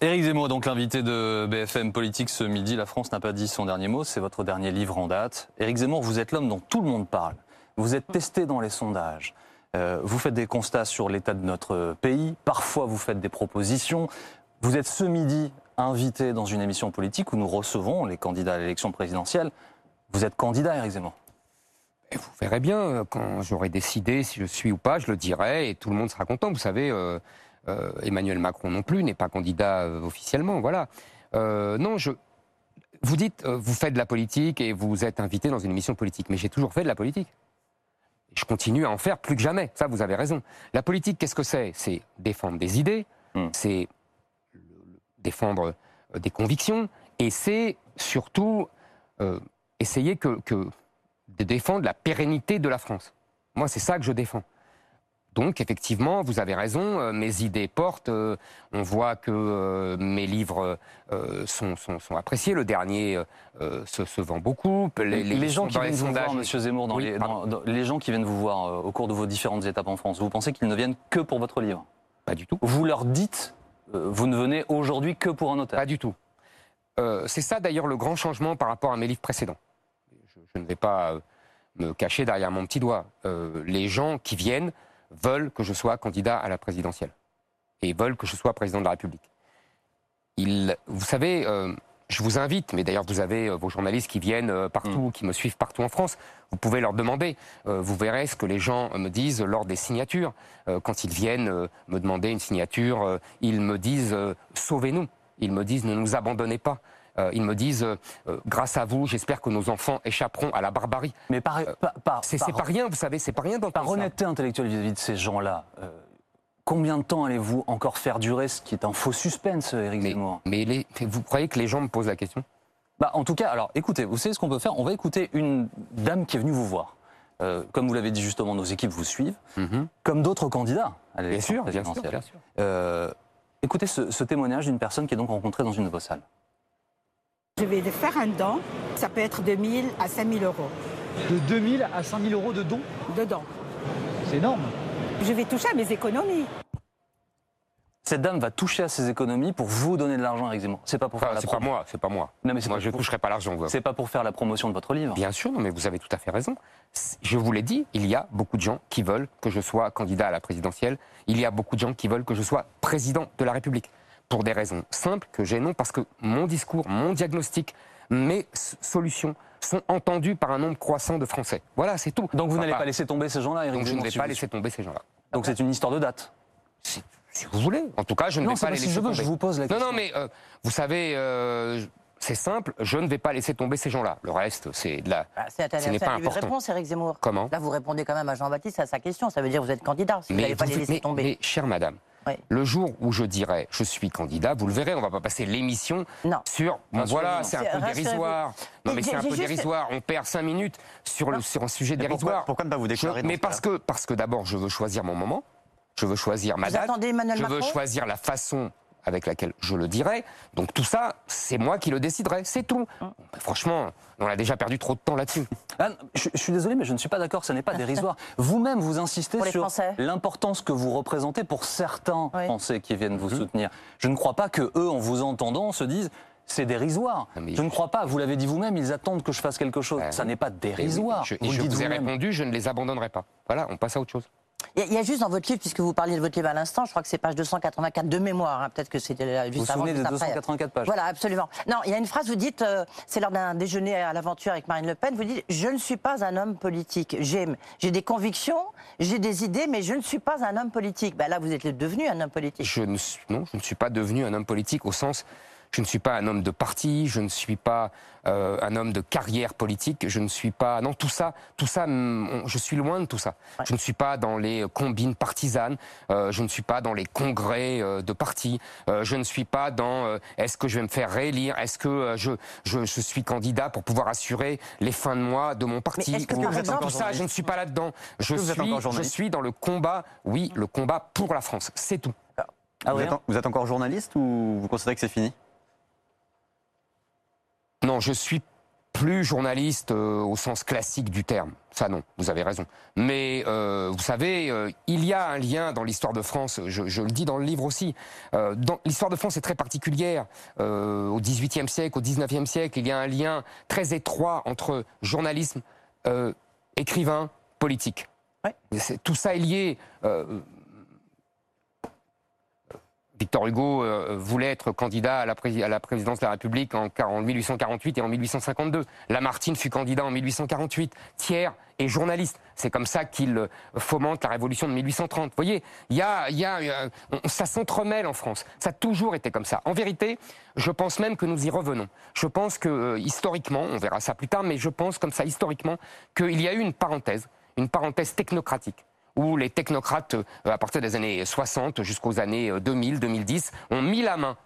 Éric Zemmour, donc l'invité de BFM Politique ce midi. La France n'a pas dit son dernier mot, c'est votre dernier livre en date. Éric Zemmour, vous êtes l'homme dont tout le monde parle. Vous êtes testé dans les sondages. Euh, vous faites des constats sur l'état de notre pays. Parfois, vous faites des propositions. Vous êtes ce midi invité dans une émission politique où nous recevons les candidats à l'élection présidentielle. Vous êtes candidat, Éric Zemmour et vous verrez bien, euh, quand j'aurai décidé si je suis ou pas, je le dirai et tout le monde sera content. Vous savez, euh, euh, Emmanuel Macron non plus n'est pas candidat officiellement. Voilà. non, je. Vous dites, vous faites de la politique et vous êtes invité dans une émission politique, mais j'ai toujours fait de la politique. Je continue à en faire plus que jamais. Ça, vous avez raison. La politique, qu'est-ce que c'est? C'est défendre des idées, hmm. c'est défendre des convictions, et c'est surtout essayer que, que de défendre la pérennité de la France. Moi, c'est ça que je défends. Donc, effectivement, vous avez raison, euh, mes idées portent. Euh, on voit que euh, mes livres sont, sont, appréciés. Le dernier se, vend beaucoup. Les, gens qui viennent vous voir, Monsieur Zemmour, dans les, les, gens qui viennent vous voir au cours de vos différentes étapes en France, vous pensez qu'ils ne viennent que pour votre livre? Pas du tout. Vous leur dites, vous ne venez aujourd'hui que pour un notaire Pas du tout. c'est ça d'ailleurs le grand changement par rapport à mes livres précédents je ne vais pas me cacher derrière mon petit doigt. Euh, les gens qui viennent veulent que je sois candidat à la présidentielle et veulent que je sois président de la République. vous savez, euh, je vous invite, mais d'ailleurs vous avez vos journalistes qui viennent partout, mm. qui me suivent partout en France, vous pouvez leur demander. vous verrez ce que les gens me disent lors des signatures. quand ils viennent me demander une signature, ils me disent sauvez-nous. Ils me disent ne nous abandonnez pas. Euh, ils me disent, euh, euh, grâce à vous, j'espère que nos enfants échapperont à la barbarie. Mais par, c'est pas rien, vous savez, c'est pas rien Par honnêteté intellectuelle vis-à-vis de ces gens-là, combien de temps allez-vous encore faire durer ce qui est un faux suspense, Éric Zemmour? Mais vous croyez que les gens me posent la question? Bah, En tout cas, alors écoutez, vous savez ce qu'on peut faire? On va écouter une dame qui est venue vous voir. comme vous l'avez dit justement, nos équipes vous suivent, mm-hmm. comme d'autres candidats à bien sûr, bien sûr, bien sûr. écoutez ce, ce témoignage d'une personne qui est donc rencontrée dans une de vos salles. Je vais faire un don. Ça peut être de 1000 à 5000 euros. De 2000 à 5000 euros de dons De dons. C'est énorme. Je vais toucher à mes économies. Cette dame va toucher à ses économies pour vous donner de l'argent, Eric Zemmour. C'est pas pour faire la C'est pas moi, c'est pas moi. Non, mais moi, je ne toucherai pas l'argent. C'est pas pour faire la promotion de votre livre. Bien sûr, non, mais vous avez tout à fait raison. Je vous l'ai dit, il y a beaucoup de gens qui veulent que je sois candidat à la présidentielle. Il y a beaucoup de gens qui veulent que je sois président de la République pour des raisons simples que j'ai non, parce que mon discours, mon diagnostic, mes solutions sont entendues par un nombre croissant de Français. Voilà, c'est tout. Donc vous n'allez pas laisser tomber ces gens-là, Eric Donc je ne vais pas laisser tomber ces gens-là. Donc c'est une histoire de date si, vous voulez. En tout cas, je ne vais pas, les laisser je tomber. Je vous pose la question. Non, non, mais euh, vous savez, euh, c'est simple, je ne vais pas laisser tomber ces gens-là. Le reste, c'est de la. Bah, c'est ce n'est pas important. réponse, Eric Zemmour. Comment? Là, vous répondez quand même à Jean-Baptiste à sa question. Ça veut dire que vous êtes candidat. Si mais vous n'allez pas les laisser tomber. Mais, chère madame, le jour où je dirai je suis candidat, vous le verrez, on va pas passer l'émission sur voilà, c'est un peu dérisoire. Non mais c'est un peu dérisoire, on perd cinq minutes sur, le, sur un sujet dérisoire. Pourquoi, ne pas vous déclarer Mais parce que, parce que d'abord je veux choisir mon moment, je veux choisir ma date, je veux choisir la façon avec laquelle je le dirai. Donc tout ça, c'est moi qui le déciderai, c'est tout. Hein. franchement, on a déjà perdu trop de temps là-dessus. je, suis désolé, mais je ne suis pas d'accord, ce n'est pas dérisoire. Vous-même, vous insistez sur l'importance que vous représentez pour certains Français qui viennent vous mhm. soutenir. Je ne crois pas que eux, en vous entendant, se disent c'est dérisoire. je ne crois pas, vous l'avez dit vous-même, ils attendent que je fasse quelque chose. Ça n'est pas dérisoire. Je, vous, je vous ai répondu, je ne les abandonnerai pas. Voilà, on passe à autre chose. Il y, a juste dans votre livre, puisque vous parliez de votre livre à l'instant, je crois que c'est page 284 de mémoire, hein, peut-être que c'était juste vous avant. Vous souvenez des 284 pages Voilà, absolument. Non, il y a une phrase, vous dites, euh, c'est lors d'un déjeuner à l'aventure avec Marine Le Pen, vous dites Je ne suis pas un homme politique. J'ai des convictions, j'ai des idées, mais je ne suis pas un homme politique. Ben là, vous êtes devenu un homme politique. Je ne, non, je ne suis pas devenu un homme politique au sens je ne suis pas un homme de parti, je ne suis pas euh, un homme de carrière politique, je ne suis pas... Non, tout ça, tout ça, mm, je suis loin de tout ça. Je ne suis pas dans les combines partisanes, euh, je ne suis pas dans les congrès euh, de partis, je ne suis pas dans est-ce que je vais me faire réélire, est-ce que je, je, suis candidat pour pouvoir assurer les fins de mois de mon parti. Mais que, tout ça, je ne suis pas là-dedans. Je suis, je suis dans le combat, oui, le combat pour la France, c'est tout. Ah vous êtes encore journaliste ou vous considérez que c'est fini? Non, je suis plus journaliste euh, au sens classique du terme. Ça non, vous avez raison. Mais euh, vous savez, euh, il y a un lien dans l'histoire de France. Je, je le dis dans le livre aussi. L'histoire de France est très particulière. Au XVIIIe siècle, au XIXe siècle, il y a un lien très étroit entre journalisme, écrivain, politique. Ouais. Tout ça est lié. Victor Hugo euh, voulait être candidat à la, présidence de la République en, quar- en 1848 et en 1852. Lamartine fut candidat en 1848. Thiers est journaliste. C'est comme ça qu'il euh, fomente la révolution de 1830. Vous voyez, il y a, y a, euh, ça s'entremêle en France. Ça a toujours été comme ça. En vérité, je pense même que nous y revenons. Je pense que historiquement, on verra ça plus tard, mais je pense comme ça historiquement qu'il y a eu une parenthèse, une parenthèse technocratique où les technocrates, euh, à partir des années 60 jusqu'aux années euh, 2000, 2010, ont mis la main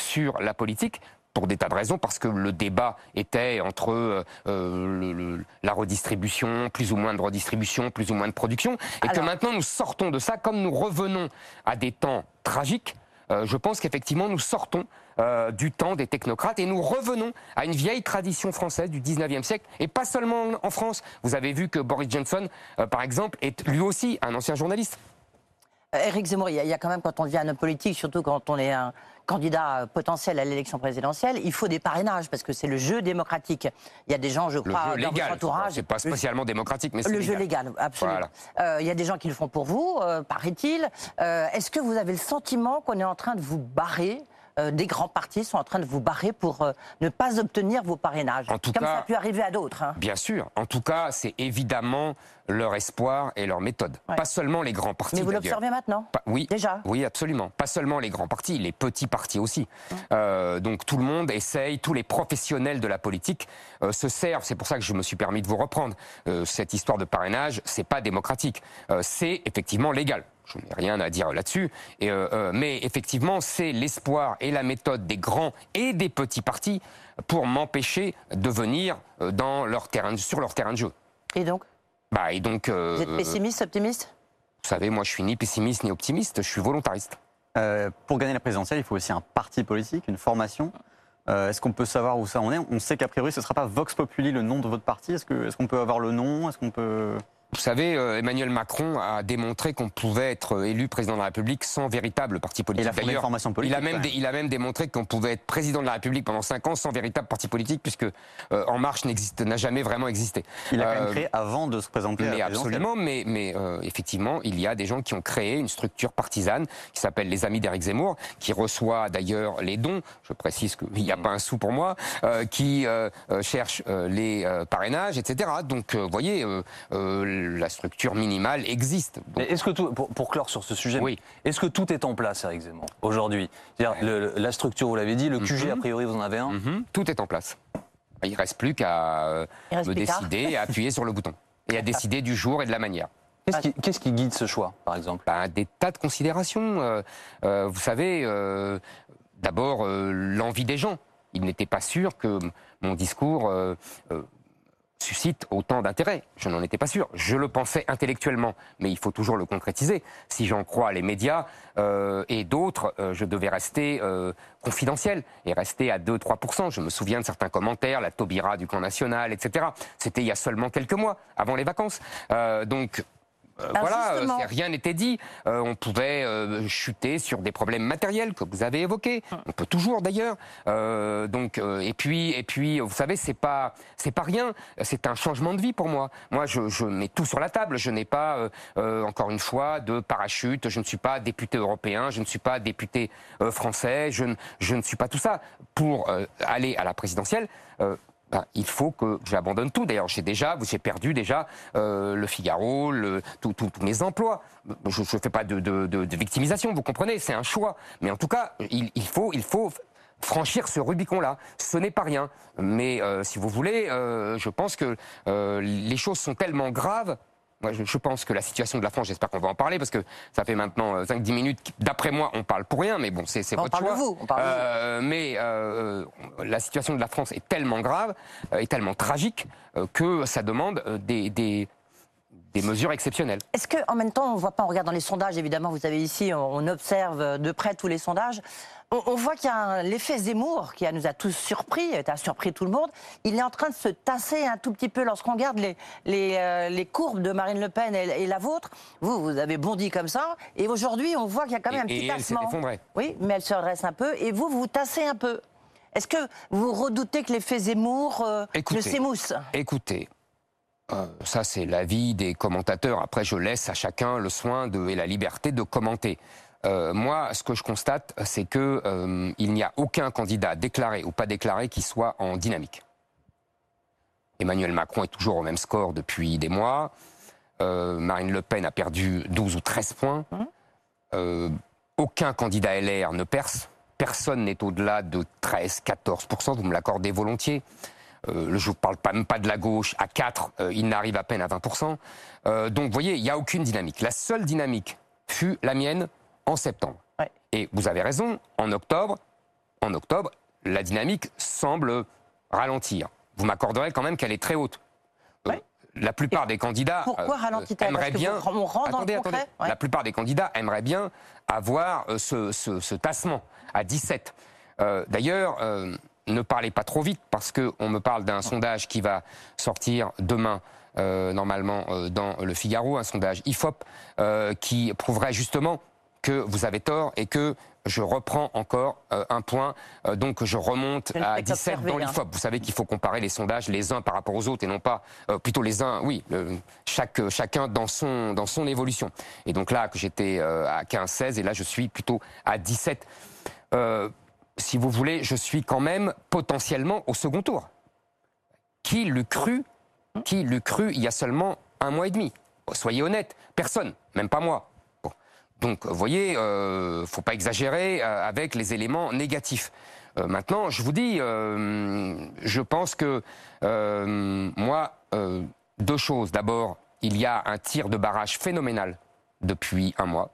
sur la politique pour des tas de raisons, parce que le débat était entre euh, euh, le- le- la redistribution, plus ou moins de redistribution, plus ou moins de production, et que maintenant nous sortons de ça, comme nous revenons à des temps tragiques, euh, je pense qu'effectivement nous sortons euh, du temps des technocrates et nous revenons à une vieille tradition française du 19e siècle, et pas seulement en France. Vous avez vu que Boris Johnson, euh, par exemple, est lui aussi un ancien journaliste. Euh, Éric Zemmour, il y, a, il y a quand même, quand on devient un homme politique, surtout quand on est un candidat potentiel à l'élection présidentielle, il faut des parrainages, parce que c'est le jeu démocratique. Il y a des gens, je Le crois, jeu dans légal, votre entourage... c'est pas spécialement démocratique, mais c'est Le jeu légal. légal, absolument. Voilà. Euh, Il y a des gens qui le font pour vous, euh, paraît-il. Euh, Est-ce que vous avez le sentiment qu'on est en train de vous barrer euh, des grands partis sont en train de vous barrer pour euh, ne pas obtenir vos parrainages. En tout Comme cas- ça a pu arriver à d'autres. hein. Bien sûr. En tout cas, c'est évidemment leur espoir et leur méthode. Ouais. Pas seulement les grands partis. Mais vous l'observez maintenant Pas- oui, Déjà oui, absolument. Pas seulement les grands partis, les petits partis aussi. Euh, donc tout le monde essaye, tous les professionnels de la politique se servent. C'est pour ça que je me suis permis de vous reprendre. Cette histoire de parrainage, c'est pas démocratique. C'est effectivement légal. Je n'ai rien à dire là-dessus. Et, euh, euh, mais effectivement, c'est l'espoir et la méthode des grands et des petits partis pour m'empêcher de venir euh, dans leur terrain, sur leur terrain de jeu. Et donc? Bah, et donc, euh, Vous êtes pessimiste, optimiste? Vous savez, moi, je suis ni pessimiste ni optimiste. Je suis volontariste. Euh, pour gagner la présidentielle, il faut aussi un parti politique, une formation. Euh, Est-ce qu'on peut savoir où ça en est? On sait qu'a priori, ce ne sera pas Vox Populi le nom de votre parti. Est-ce que- est-ce qu'on peut avoir le nom? Est-ce qu'on peut Vous savez, euh, Emmanuel Macron a démontré qu'on pouvait être élu président de la République sans véritable parti Il politique. a fondé une formation politique. il a, même il a démontré qu'on pouvait être président de la République pendant cinq ans sans véritable parti politique, puisque euh, En Marche n'existe- n'a jamais vraiment existé. Il a quand Euh, même créé avant de se présenter à Mais la présidentielle. absolument, mais, mais euh, effectivement, il y a des gens qui ont créé une structure partisane qui s'appelle les Amis d'Éric Zemmour, qui reçoit d'ailleurs les dons. Je précise qu'il n'y a pas un sou pour moi, euh, qui euh, euh, cherche euh, les euh, parrainages, etc. Donc, euh, vous voyez, euh, euh, la structure minimale existe. Donc, Mais est-ce que tout, pour, pour clore sur ce sujet, Oui. est-ce que tout est en place, Eric Zemmour, aujourd'hui? C'est-à-dire, le- la structure, vous l'avez dit, le QG, a priori, vous en avez un. mhm, tout est en place. Il reste plus qu'à euh, me plus qu'à. décider et à appuyer sur le bouton. Et à décider du jour et de la manière. Qu'est-ce qui, qu'est-ce qui guide ce choix, par exemple? Ben, des tas de considérations. Euh, euh, vous savez, euh, d'abord euh, l'envie des gens. Il n'était pas sûr que mon discours euh, euh, suscite autant d'intérêt. Je n'en étais pas sûr. Je le pensais intellectuellement, mais il faut toujours le concrétiser. Si j'en crois les médias euh, et d'autres, euh, je devais rester euh, confidentiel et rester à 2-3%. Je me souviens de certains commentaires, la Taubira du camp national, etc. C'était il y a seulement quelques mois, avant les vacances. Euh, donc voilà, euh, justement- c'est- rien n'était dit. Euh, on pouvait euh, chuter sur des problèmes matériels que vous avez évoqués. On peut toujours d'ailleurs. Euh, donc euh, et puis et puis vous savez c'est pas c'est pas rien. C'est un changement de vie pour moi. Moi je, je mets tout sur la table. Je n'ai pas euh, euh, encore une fois de parachute. Je ne suis pas député européen. Je ne suis pas député euh, français. Je ne je ne suis pas tout ça pour euh, aller à la présidentielle. Il faut que j'abandonne tout. D'ailleurs, j'ai déjà, j'ai perdu déjà euh, le Figaro, le, tous mes emplois. Je ne fais pas de, de- de- de victimisation, vous comprenez, c'est un choix. Mais en tout cas, il, il faut, il faut franchir ce Rubicon-là. Ce n'est pas rien. Mais euh, si vous voulez, euh, je pense que euh, les choses sont tellement graves. Moi, je, je pense que la situation de la France, j'espère qu'on va en parler, parce que ça fait maintenant euh, 5-10 minutes, d'après moi, on parle pour rien, mais bon, c'est votre parle choix. vous, on parle vous. Euh, mais euh, euh, la situation de la France est tellement grave, euh, est tellement tragique, euh, que ça demande euh, des, des, des mesures exceptionnelles. Est-ce qu'en même temps, on ne voit pas, on regarde dans les sondages, évidemment, vous savez ici, on, observe de près tous les sondages, on, on voit qu'il y a l'effet Zemmour qui a- nous a tous surpris, a surpris tout le monde. Il est en train de se tasser un tout petit peu lorsqu'on regarde les, les, euh, les courbes de Marine Le Pen et, et la vôtre. Vous, vous avez bondi comme ça, et aujourd'hui, on voit qu'il y a quand même Et- un petit et elle tassement. effondrée. Oui, mais elle se redresse un peu, et vous, vous vous tassez un peu. Est-ce que vous redoutez que l'effet Zemmour euh, ne Écoutez. s'émousse Écoutez, euh, ça c'est l'avis des commentateurs. Après, je laisse à chacun le soin de, et la liberté de commenter. Euh, moi, ce que je constate, c'est que euh, il n'y a aucun candidat déclaré ou pas déclaré qui soit en dynamique. Emmanuel Macron est toujours au même score depuis des mois. Euh, Marine Le Pen a perdu 12 ou 13 points. Euh, aucun candidat LR ne perce. Personne n'est au-delà de 13, 14% Vous me l'accordez volontiers. Euh, je ne parle pas, même pas de la gauche. À 4, euh, il n'arrive à peine à 20% Euh, Donc, vous voyez, il n'y a aucune dynamique. La seule dynamique fut la mienne en septembre. Ouais. Et vous avez raison, en octobre, en octobre, la dynamique semble ralentir. Vous m'accorderez quand même qu'elle est très haute. Ouais. La plupart des candidats Pourquoi aimeraient bien. on rentre dans le Ouais. La plupart des candidats aimeraient bien avoir ce, ce- ce tassement à 17. Euh, D'ailleurs, ne parlez pas trop vite parce qu'on me parle d'un sondage qui va sortir demain. euh, normalement euh, dans le Figaro, un sondage IFOP euh, qui prouverait justement que vous avez tort et que je reprends encore un point, donc je remonte à fais 17 dans hein. l'IFOP. Vous savez qu'il faut comparer les sondages les uns par rapport aux autres et non pas plutôt les uns, oui, le- chaque, chacun dans son, dans son évolution. Et donc là, que j'étais à 15-16 et là je suis plutôt à 17. Si vous voulez, je suis quand même potentiellement au second tour. Qui l'eût cru Qui il y a seulement un mois et demi? Bon, Soyez honnête, personne, même pas moi. Donc, vous voyez, euh, faut pas exagérer euh, avec les éléments négatifs. Euh, maintenant, je vous dis, euh, je pense que moi, deux choses. D'abord, il y a un tir de barrage phénoménal depuis un mois.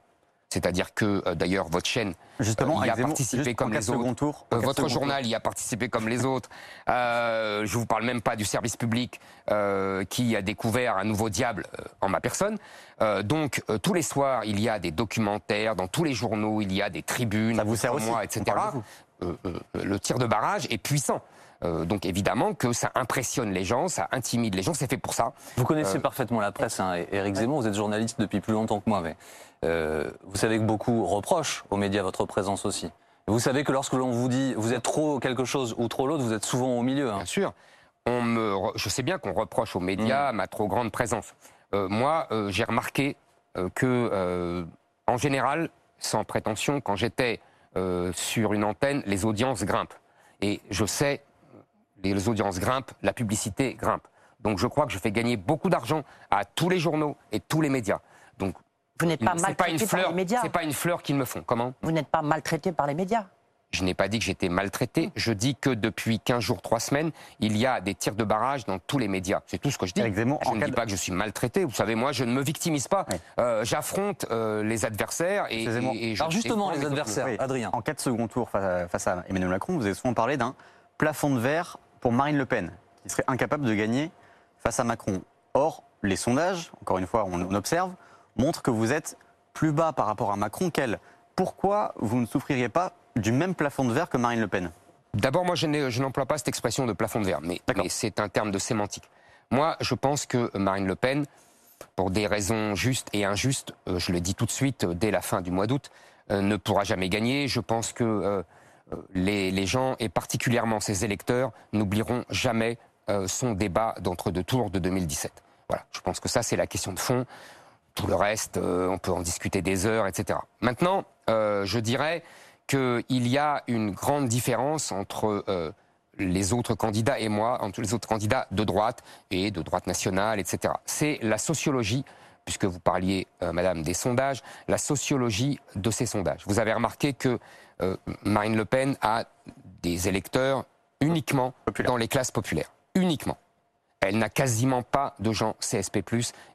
C'est-à-dire que, euh, d'ailleurs, votre chaîne Justement, euh, y a Zemmour, participé comme les autres. Euh, votre journal y a participé comme les autres. Euh, je vous parle même pas du service public euh, qui a découvert un nouveau diable euh, en ma personne. Euh, donc euh, tous les soirs, il y a des documentaires dans tous les journaux, il y a des tribunes, Ça vous sert aussi, moi, etc. Euh, euh, le tir de barrage est puissant. Euh, donc évidemment que ça impressionne les gens, ça intimide les gens, c'est fait pour ça. Vous connaissez Euh, parfaitement la presse, hein, et- Éric Zemmour, vous êtes journaliste depuis plus longtemps que moi, mais euh, vous savez que beaucoup reprochent aux médias votre présence aussi. Vous savez que lorsque l'on vous dit vous êtes trop quelque chose ou trop l'autre, vous êtes souvent au milieu. hein. Bien sûr. On me, re- je sais bien qu'on reproche aux médias ma trop grande présence. Euh, moi, euh, j'ai remarqué que, en général, sans prétention, quand j'étais sur une antenne, les audiences grimpent. Et je sais, les audiences grimpent, la publicité grimpe. Donc je crois que je fais gagner beaucoup d'argent à tous les journaux et tous les médias. Donc Vous n'êtes pas c'est pas une maltraité par les médias. c'est pas une fleur qu'ils me font. Comment? Vous n'êtes pas maltraité par les médias. je n'ai pas dit que j'étais maltraité. Je dis que depuis 15 jours, 3 semaines, il y a des tirs de barrage dans tous les médias. C'est tout ce que je dis. Zemmour, je ne cas dis de- pas que je suis maltraité. Vous savez, moi, je ne me victimise pas. Oui. Euh, J'affronte euh, les adversaires et, Monsieur Zemmour. et- et je Alors justement, les adversaires, Oui. Adrien. En 4 secondes tours face à, face à Emmanuel Macron, vous avez souvent parlé d'un plafond de verre pour Marine Le Pen, qui serait incapable de gagner face à Macron. Or, les sondages, encore une fois, on, on observe, montrent que vous êtes plus bas par rapport à Macron qu'elle. Pourquoi vous ne souffririez pas du même plafond de verre que Marine Le Pen? D'abord, moi, je n'emploie pas cette expression de plafond de verre, mais, c'est un terme de sémantique. Moi, je pense que Marine Le Pen, pour des raisons justes et injustes, euh, je le dis tout de suite, euh, dès la fin du mois d'août, euh, ne pourra jamais gagner. Je pense que les, les gens, et particulièrement ses électeurs, n'oublieront jamais son débat d'entre-deux tours de 2017. Voilà, je pense que ça, c'est la question de fond. Tout le reste, euh, on peut en discuter des heures, etc. Maintenant, euh, je dirais qu'il y a une grande différence entre euh, les autres candidats et moi, entre les autres candidats de droite et de droite nationale, etc. C'est la sociologie, puisque vous parliez, euh, Madame, des sondages, la sociologie de ces sondages. Vous avez remarqué que euh, Marine Le Pen a des électeurs uniquement Populaire. dans les classes populaires. Uniquement. Elle n'a quasiment pas de gens CSP+,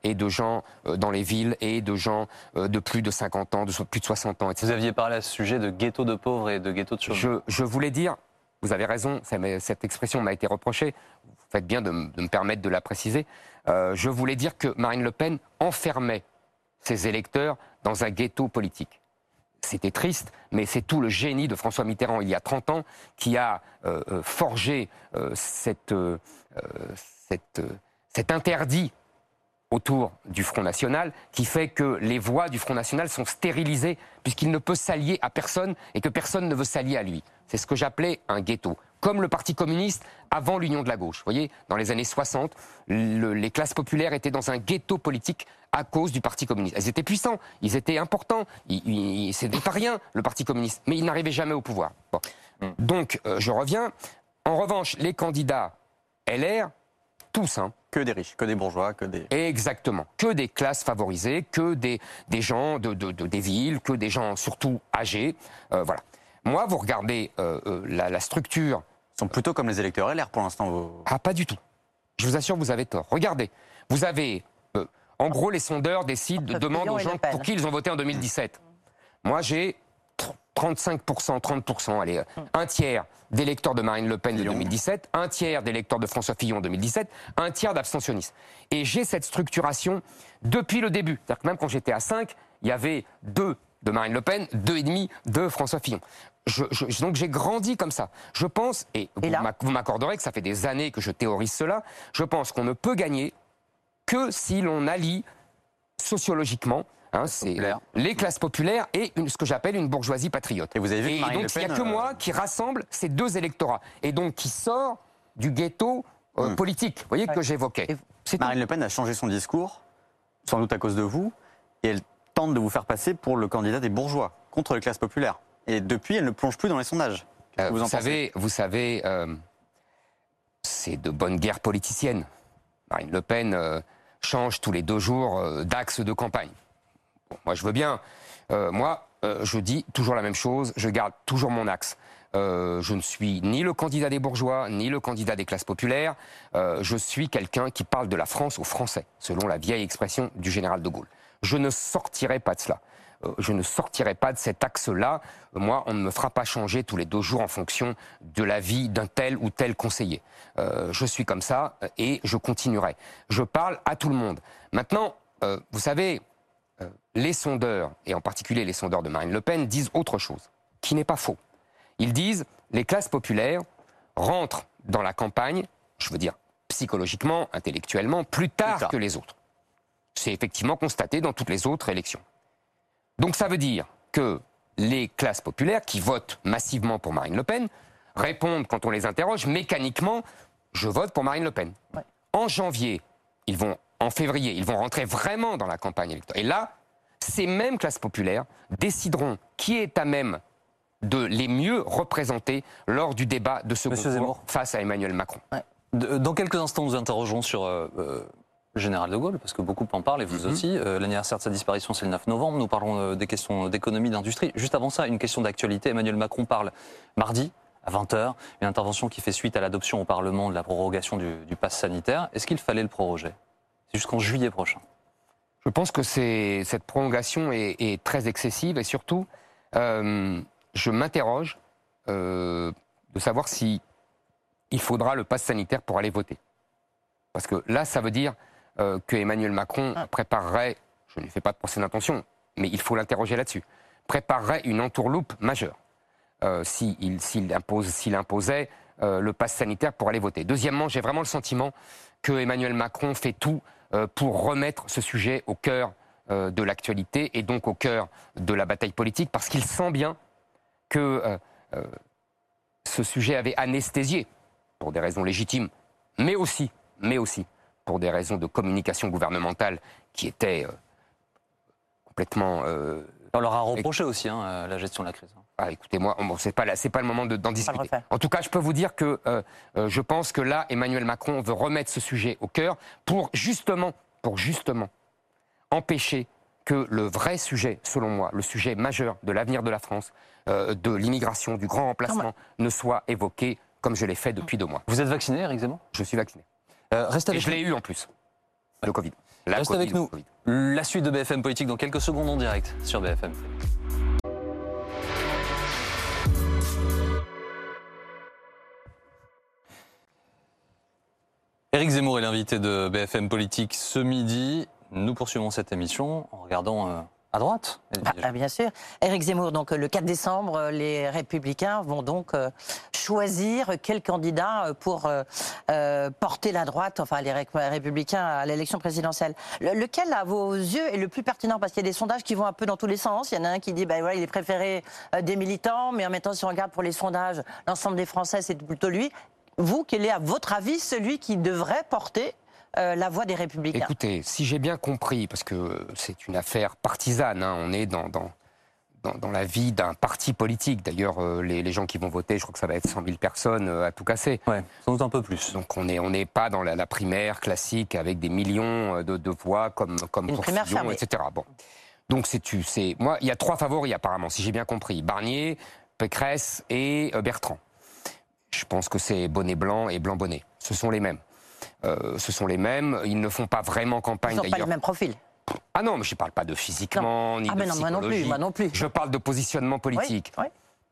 et de gens euh, dans les villes, et de gens euh, de plus de 50 ans, de plus de 60 ans, etc. Vous aviez parlé à ce sujet de ghetto de pauvres et de ghetto de chômeurs. Je, je voulais dire, vous avez raison, cette expression m'a été reprochée, vous faites bien de, me permettre de la préciser. Euh, je voulais dire que Marine Le Pen enfermait ses électeurs dans un ghetto politique. C'était triste, mais c'est tout le génie de François Mitterrand il y a 30 ans qui a euh, forgé euh, cette, euh, cet interdit autour du Front National qui fait que les voix du Front National sont stérilisées puisqu'il ne peut s'allier à personne et que personne ne veut s'allier à lui. C'est ce que j'appelais un ghetto. Comme le Parti communiste avant l'Union de la gauche. Vous voyez, dans les années 60, le- les classes populaires étaient dans un ghetto politique à cause du Parti communiste. Ils étaient puissants, ils étaient importants, c'était pas rien le Parti communiste, mais ils n'arrivaient jamais au pouvoir. Donc, euh, je reviens. En revanche, les candidats LR, tous, hein, Que des riches, que des bourgeois, que des. Exactement. Que des classes favorisées, que des, des gens de, de- de- des villes, que des gens surtout âgés. Euh, voilà. Moi, vous regardez euh, euh, la, la structure. Ils sont plutôt comme les électeurs LR pour l'instant. vos- Ah, pas du tout. Je vous assure, vous avez tort. Regardez. Vous avez. euh, en gros, les sondeurs décident, demandent aux gens pour qui ils ont voté en 2017. Moi, j'ai 35%, 30%, allez, euh, un tiers d'électeurs de Marine Le Pen de Fillon. 2017, un tiers d'électeurs de François Fillon en 2017, un tiers d'abstentionnistes. Et j'ai cette structuration depuis le début. C'est-à-dire que même quand j'étais à 5, il y avait deux de Marine Le Pen, deux et demi de François Fillon. Je- je- donc j'ai grandi comme ça. Je pense, et, Et vous m'accorderez que ça fait des années que je théorise cela, je pense qu'on ne peut gagner que si l'on allie sociologiquement hein, c'est les classes populaires et une- ce que j'appelle une bourgeoisie patriote. Et vous avez vu Et Marine donc Le il n'y a Pen, que euh, moi qui rassemble ces deux électorats et donc qui sort du ghetto euh, Hmm. politique, vous voyez, que j'évoquais. Et- tout. Marine Le Pen a changé son discours, sans doute à cause de vous, et elle tente de vous faire passer pour le candidat des bourgeois contre les classes populaires. Et depuis, elle ne plonge plus dans les sondages. Qu'est-ce Euh, vous vous, en pensez savez, vous savez, euh, c'est de bonne guerre politicienne. Marine Le Pen euh, change tous les deux jours euh, d'axe de campagne. Moi, je veux bien. Euh, moi, euh, je dis toujours la même chose. Je garde toujours mon axe. Euh, je ne suis ni le candidat des bourgeois, ni le candidat des classes populaires. Je suis quelqu'un qui parle de la France aux Français, selon la vieille expression du général de Gaulle. Je ne sortirai pas de cela. Je ne sortirai pas de cet axe-là. Moi, on ne me fera pas changer tous les deux jours en fonction de la vie d'un tel ou tel conseiller. Je suis comme ça et je continuerai. Je parle à tout le monde. Maintenant, vous savez, les sondeurs, et en particulier les sondeurs de Marine Le Pen, disent autre chose, qui n'est pas faux. Ils disent les classes populaires rentrent dans la campagne, je veux dire psychologiquement, intellectuellement, plus tard, tard. que les autres. C'est effectivement constaté dans toutes les autres élections. Donc ça veut dire que les classes populaires qui votent massivement pour Marine Le Pen répondent quand on les interroge mécaniquement je vote pour Marine Le Pen. Ouais. En janvier, ils vont en février, ils vont rentrer vraiment dans la campagne électorale. Et là, ces mêmes classes populaires décideront qui est à même de les mieux représenter lors du débat de ce Zemmour. face à Emmanuel Macron. De- Dans quelques instants, nous interrogerons sur euh, euh, le général de Gaulle, parce que beaucoup en parlent, et vous Mhm. aussi. Euh, L'anniversaire de sa disparition, c'est le 9 novembre. Nous parlons euh, des questions d'économie, d'industrie. Juste avant ça, une question d'actualité. Emmanuel Macron parle mardi à 20h, une intervention qui fait suite à l'adoption au Parlement de la prorogation du, du pass sanitaire. Est-ce qu'il fallait le proroger? C'est jusqu'en juillet prochain. Je pense que c'est- cette prolongation est, est très excessive et surtout, euh, je m'interroge euh, de savoir si il faudra le pass sanitaire pour aller voter. Parce que là, ça veut dire euh, que Emmanuel Macron préparerait, je ne fais pas de procès d'intention, mais il faut l'interroger là-dessus, préparerait une entourloupe majeure euh, s'il impose, s'il imposait euh, le pass sanitaire pour aller voter. Deuxièmement, j'ai vraiment le sentiment que Emmanuel Macron fait tout pour remettre ce sujet au cœur euh, de l'actualité et donc au cœur de la bataille politique, parce qu'il sent bien que euh, euh, ce sujet avait anesthésié, pour des raisons légitimes, mais aussi, mais aussi pour des raisons de communication gouvernementale qui étaient euh, complètement euh, On leur a reproché aussi hein, euh, la gestion de la crise. Ah, écoutez-moi, bon, c'est pas, c'est pas le moment de- d'en discuter. En tout cas, je peux vous dire que euh, euh, je pense que là, Emmanuel Macron veut remettre ce sujet au cœur pour justement, pour justement empêcher que le vrai sujet, selon moi, le sujet majeur de l'avenir de la France, euh, de l'immigration, du grand remplacement, ne soit évoqué comme je l'ai fait depuis deux mois. Vous êtes vacciné, Eric Zemmour? Je suis vacciné. Euh, Reste Et avec je l'ai eu en plus, le Covid. La Reste Covid, avec nous. Covid. La suite de BFM Politique dans quelques secondes en direct sur BFM. Éric Zemmour est l'invité de BFM Politique ce midi. Nous poursuivons cette émission en regardant euh, à droite. Ah, ah, bien sûr. Éric Zemmour, donc le 4 décembre, euh, les Républicains vont donc euh, choisir quel candidat euh, pour porter la droite, enfin les Républicains à l'élection présidentielle. lequel, à vos yeux, est le plus pertinent? Parce qu'il y a des sondages qui vont un peu dans tous les sens. Il y en a un qui dit, ben voilà, il est préféré des militants, mais en même temps, si on regarde pour les sondages, l'ensemble des Français, c'est plutôt lui. Vous, quel est, à votre avis, celui qui devrait porter euh, la voix des Républicains? Écoutez, si j'ai bien compris, parce que c'est une affaire partisane, hein, on est dans, dans, dans, la vie d'un parti politique. D'ailleurs, euh, les, gens qui vont voter, je crois que ça va être 100 000 personnes euh, à tout casser. Oui, sans doute un peu plus. Donc on n'est on est pas dans la, primaire classique avec des millions de, de voix comme, comme une primaire fermée. etc. Bon. Donc c'est moi, il y a trois favoris apparemment, si j'ai bien compris. Barnier, Pécresse et Bertrand. Je pense que c'est bonnet blanc et blanc bonnet. Ce sont les mêmes. Euh, ce sont les mêmes. Ils ne font pas vraiment campagne d'ailleurs. Ils n'ont pas le même profil. Ah non, mais je ne parle pas de physiquement, ni ah de non, moi non plus, moi non plus. Je parle de positionnement politique.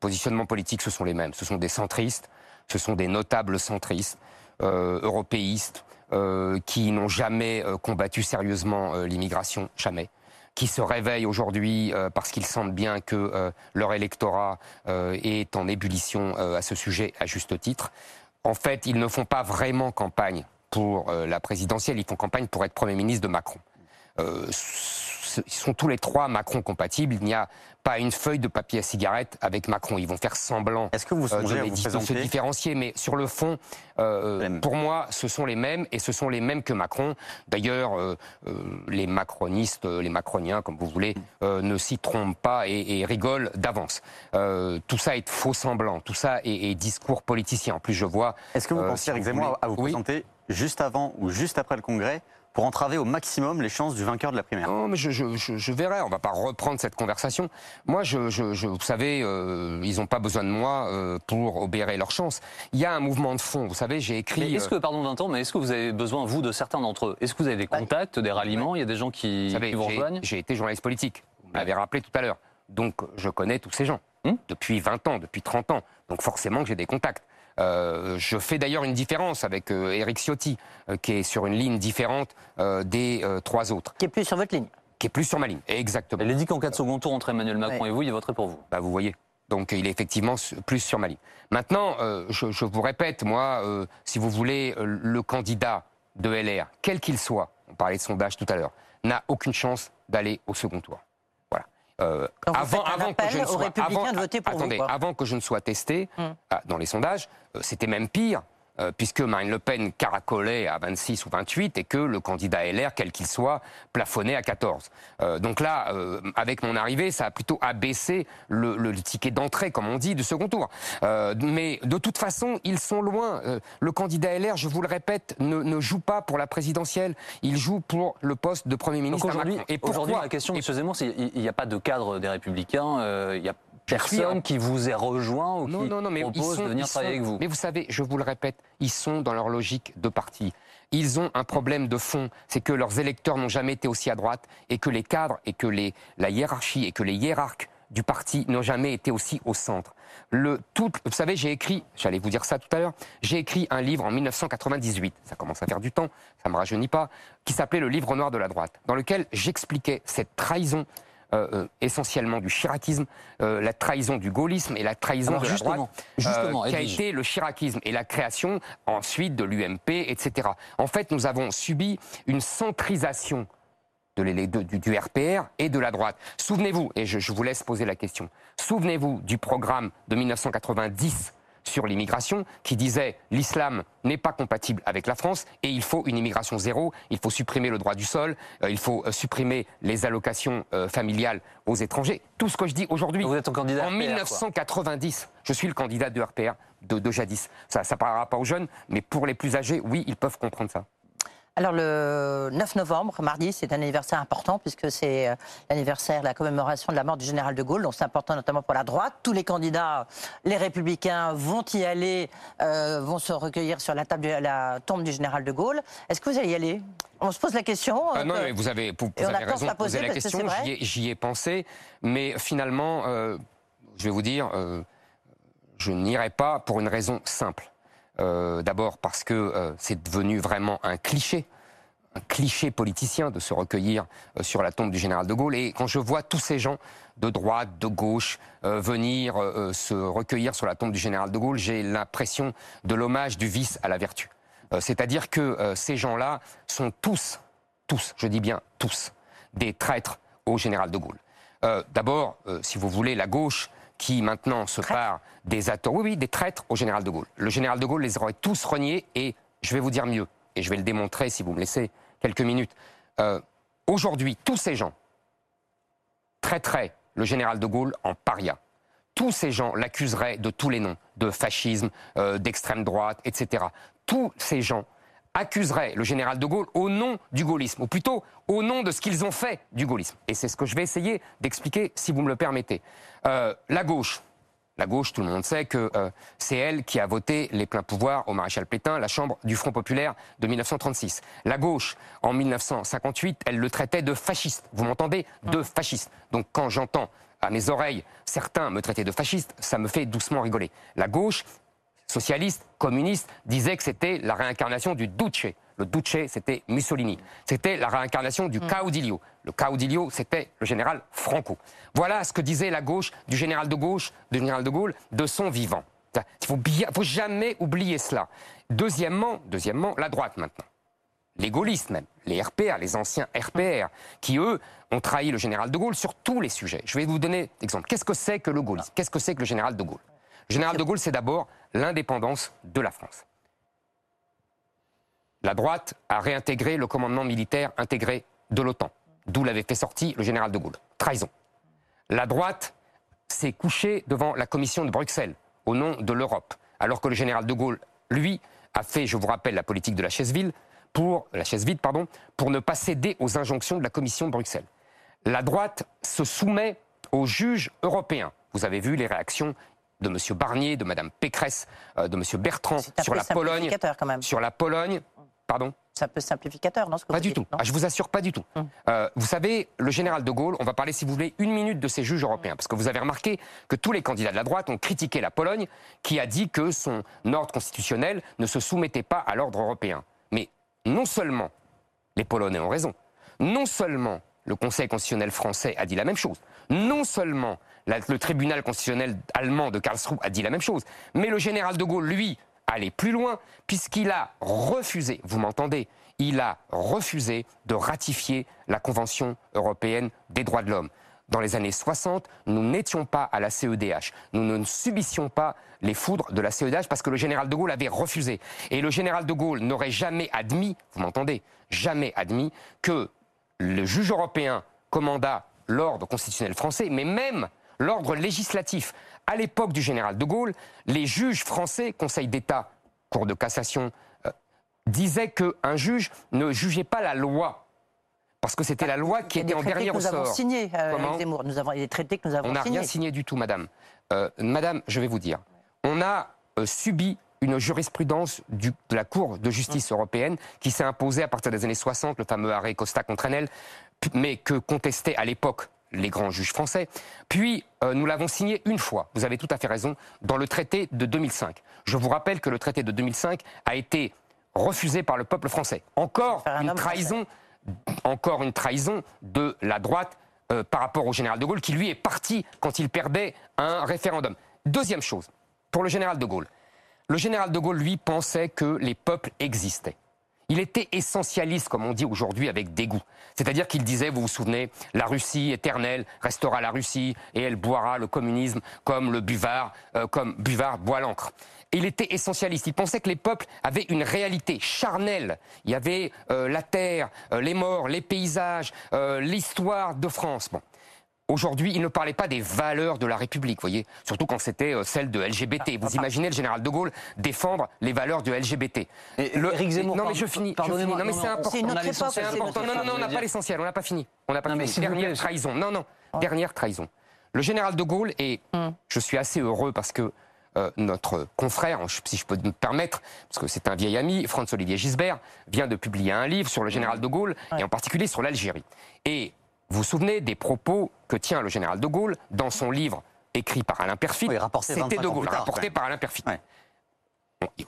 Positionnement politique, ce sont les mêmes. Ce sont des centristes, ce sont des notables centristes, euh, européistes, euh, qui n'ont jamais combattu sérieusement l'immigration, jamais qui se réveillent aujourd'hui parce qu'ils sentent bien que leur électorat est en ébullition à ce sujet à juste titre. En fait, ils ne font pas vraiment campagne pour euh, la présidentielle, ils font campagne pour être Premier ministre de Macron. Euh, ils sont tous les trois Macron compatibles. Il n'y a pas une feuille de papier à cigarette avec Macron. Ils vont faire semblant Est-ce que vous euh, de, se différencier, mais sur le fond, euh, pour moi, ce sont les mêmes et ce sont les mêmes que Macron. D'ailleurs, euh, les macronistes, les macroniens, comme vous voulez, ne s'y trompent pas et, rigolent d'avance. tout ça est faux semblant, tout ça est, discours politicien. En plus, je vois. Est-ce que vous pensez, Eric Zemmour, à vous présenter juste avant ou juste après le Congrès pour entraver au maximum les chances du vainqueur de la primaire Non, mais je, je, je, verrai. On va pas reprendre cette conversation. Moi, je, vous savez, euh, ils n'ont pas besoin de moi euh, pour obérer leurs chances. Il y a un mouvement de fond. Vous savez, j'ai écrit. Est-ce que, euh, pardon d'un temps, mais est-ce que vous avez besoin, vous, de certains d'entre eux? Est-ce que vous avez des contacts, des ralliements? Il y a des gens qui, vous, vous rejoignent? J'ai été journaliste politique. Vous m'avez rappelé tout à l'heure. Donc, je connais tous ces gens. Hmm? Depuis 20 ans, depuis 30 ans. Donc, forcément que j'ai des contacts. Euh, je fais d'ailleurs une différence avec euh, Eric Ciotti, euh, qui est sur une ligne différente des trois autres. Qui est plus sur votre ligne Qui est plus sur ma ligne, exactement. Elle a dit qu'en cas de second tour entre Emmanuel Macron et vous, il voterait pour vous. Bah, vous voyez. Donc il est effectivement plus sur ma ligne. Maintenant, je, je, vous répète, moi, si vous voulez, le candidat de LR, quel qu'il soit, on parlait de sondage tout à l'heure, n'a aucune chance d'aller au second tour. Euh, avant, avant que je ne sois, avant, de voter pour attendez, avant que je ne sois testé hum. ah, dans les sondages, euh, c'était même pire. Euh, puisque Marine Le Pen caracolait à 26 ou 28 et que le candidat LR, quel qu'il soit, plafonnait à 14. Euh, donc là, euh, avec mon arrivée, ça a plutôt abaissé le, le, ticket d'entrée, comme on dit, du second tour. mais de toute façon, ils sont loin. le candidat LR, je vous le répète, ne, ne, joue pas pour la présidentielle. Il joue pour le poste de Premier ministre. Aujourd'hui, la question, M. Zemmour, c'est il n'y a pas de cadre des Républicains. Il y a personne qui vous ait rejoint ou qui propose de venir travailler avec vous. Mais vous savez, je vous le répète, ils sont dans leur logique de parti. Ils ont un problème de fond, c'est que leurs électeurs n'ont jamais été aussi à droite et que les cadres et que les, la hiérarchie et que les hiérarques du parti n'ont jamais été aussi au centre. Le, tout, vous savez, j'ai écrit, j'allais vous dire ça tout à l'heure, j'ai écrit un livre en 1998, ça commence à faire du temps, ça ne me rajeunit pas, qui s'appelait Le livre noir de la droite, dans lequel j'expliquais cette trahison euh, euh, essentiellement du chiracisme, euh, la trahison du gaullisme et la trahison de la droite, justement, qui a été le chiracisme et la création ensuite de l'UMP, etc. En fait, nous avons subi une centrisation de du, du, RPR et de la droite. Souvenez-vous, et je, je vous laisse poser la question, souvenez-vous du programme de 1990 sur l'immigration qui disait l'islam n'est pas compatible avec la France et il faut une immigration zéro, il faut supprimer le droit du sol, euh, il faut euh, supprimer les allocations euh, familiales aux étrangers. Tout ce que je dis aujourd'hui. Vous êtes un candidat En 1990, je suis le candidat de RPR de, de jadis. Ça ne parlera pas aux jeunes, mais pour les plus âgés, oui, ils peuvent comprendre ça. Alors le 9 novembre, mardi, c'est un anniversaire important puisque c'est euh, l'anniversaire, la commémoration de la mort du général de Gaulle. Donc c'est important notamment pour la droite. Tous les candidats, les républicains, vont y aller, euh, vont se recueillir sur la table de la tombe du général de Gaulle. Est-ce que vous allez y aller? On se pose la question. Ah non, mais vous avez, vous, avez raison de poser la question. J'y ai, pensé, mais finalement, euh, je vais vous dire, je n'irai pas pour une raison simple. Euh, D'abord parce que euh, c'est devenu vraiment un cliché, un cliché politicien de se recueillir euh, sur la tombe du général de Gaulle. Et quand je vois tous ces gens de droite, de gauche, venir se recueillir sur la tombe du général de Gaulle, j'ai l'impression de l'hommage du vice à la vertu. C'est-à-dire que ces gens-là sont tous, tous, je dis bien tous, des traîtres au général de Gaulle. D'abord, si vous voulez, la gauche qui maintenant se Traître. part des acteurs, oui, oui, des traîtres au général de Gaulle. Le général de Gaulle les aurait tous reniés et je vais vous dire mieux, et je vais le démontrer si vous me laissez quelques minutes. Euh, Aujourd'hui, tous ces gens traiteraient le général de Gaulle en paria. Tous ces gens l'accuseraient de tous les noms, de fascisme, euh, d'extrême droite, etc. Tous ces gens accuseraient le général de Gaulle au nom du gaullisme, ou plutôt au nom de ce qu'ils ont fait du gaullisme. Et c'est ce que je vais essayer d'expliquer, si vous me le permettez. Euh, la gauche, la gauche, tout le monde sait que euh, c'est elle qui a voté les pleins pouvoirs au maréchal Pétain, la Chambre du Front populaire de 1936. La gauche, en 1958, elle le traitait de fasciste. Vous m'entendez? De fasciste. Donc quand j'entends à mes oreilles certains me traiter de fasciste, ça me fait doucement rigoler. La gauche, socialiste, communiste, disait que c'était la réincarnation du Duce. Le Duce, c'était Mussolini. C'était la réincarnation du Caudillo. Le Caudillo, c'était le général Franco. Voilà ce que disait la gauche du général de gauche, du général de Gaulle, de son vivant. Il faut, bien, faut jamais oublier cela. Deuxièmement, deuxièmement, la droite maintenant. Les gaullistes même, les RPR, les anciens RPR, qui eux ont trahi le général de Gaulle sur tous les sujets. Je vais vous donner exemple. Qu'est-ce que c'est que le gaullisme? Qu'est-ce que c'est que le général de Gaulle? Le général de Gaulle, c'est d'abord l'indépendance de la France. La droite a réintégré le commandement militaire intégré de l'OTAN, d'où l'avait fait sortir le général de Gaulle. Trahison. La droite s'est couchée devant la commission de Bruxelles au nom de l'Europe, alors que le général de Gaulle, lui, a fait, je vous rappelle, la politique de la chaise vide pour la chaise vide, pardon, pour ne pas céder aux injonctions de la commission de Bruxelles. La droite se soumet aux juges européens. Vous avez vu les réactions de M. Barnier, de Mme Pécresse, euh, de M. Bertrand sur la Pologne. simplificateur quand même. Sur la Pologne, pardon. C'est un peu simplificateur, non ce que Pas vous du dites, tout. Ah, je vous assure, pas du tout. Hum. Euh, vous savez, le général de Gaulle, on va parler, si vous voulez, une minute de ces juges européens. Parce que vous avez remarqué que tous les candidats de la droite ont critiqué la Pologne, qui a dit que son ordre constitutionnel ne se soumettait pas à l'ordre européen. Mais non seulement les Polonais ont raison, non seulement le Conseil constitutionnel français a dit la même chose, non seulement le tribunal constitutionnel allemand de Karlsruhe a dit la même chose, mais le général de Gaulle, lui, allait plus loin, puisqu'il a refusé, vous m'entendez, il a refusé de ratifier la Convention européenne des droits de l'homme. Dans les années 60, nous n'étions pas à la CEDH. Nous ne subissions pas les foudres de la CEDH parce que le général de Gaulle avait refusé. Et le général de Gaulle n'aurait jamais admis, vous m'entendez, jamais admis que le juge européen commandât l'ordre constitutionnel français, mais même l'ordre législatif. À l'époque du général de Gaulle, les juges français, Conseil d'État, Cour de cassation, euh, disaient qu'un juge ne jugeait pas la loi. Parce que c'était la loi qui était en dernier que nous avons ressort. euh, Zemmour. Nous avons y a des traités que nous avons On n'a rien signé du tout, madame. Euh, madame, je vais vous dire. On a euh, subi une jurisprudence du- de la Cour de justice européenne qui s'est imposée à partir des années 60, le fameux arrêt Costa contre Enel, mais que contestaient à l'époque les grands juges français. Puis, euh, nous l'avons signé une fois, vous avez tout à fait raison, dans le traité de 2005. Je vous rappelle que le traité de 2005 a été refusé par le peuple français. Encore une trahison encore une trahison de la droite euh, par rapport au général de Gaulle, qui lui est parti quand il perdait un référendum. Deuxième chose, pour le général de Gaulle. Le général de Gaulle, lui, pensait que les peuples existaient. Il était essentialiste, comme on dit aujourd'hui, avec dégoût. C'est-à-dire qu'il disait, vous vous souvenez, la Russie éternelle restera la Russie et elle boira le communisme comme le buvard, euh, comme buvard boit l'encre. Il était essentialiste. Il pensait que les peuples avaient une réalité charnelle. Il y avait euh, la terre, euh, les morts, les paysages, euh, l'histoire de France. Bon. Aujourd'hui, il ne parlait pas des valeurs de la République, voyez, surtout quand c'était euh, celle de LGBT. Vous imaginez le général de Gaulle défendre les valeurs de LGBT. Et Le- Éric Zemmour, non mais je finis. pardonnez-moi. Non mais c'est important. C'est important. Non, non, non, on n'a pas l'essentiel, on n'a pas fini. On n'a pas fini. Dernière trahison. Non, non. Dernière trahison. Le général de Gaulle, et je suis assez heureux parce que euh, notre confrère, si je peux me permettre, parce que c'est un vieil ami, Franz-Olivier Gisbert, vient de publier un livre sur le général de Gaulle, et en particulier sur l'Algérie. Et vous vous souvenez des propos que tient le général de Gaulle dans son livre écrit par Alain Perfit Oui, C'était 25 de Gaulle, tard, rapporté par Alain Perfit. Ouais.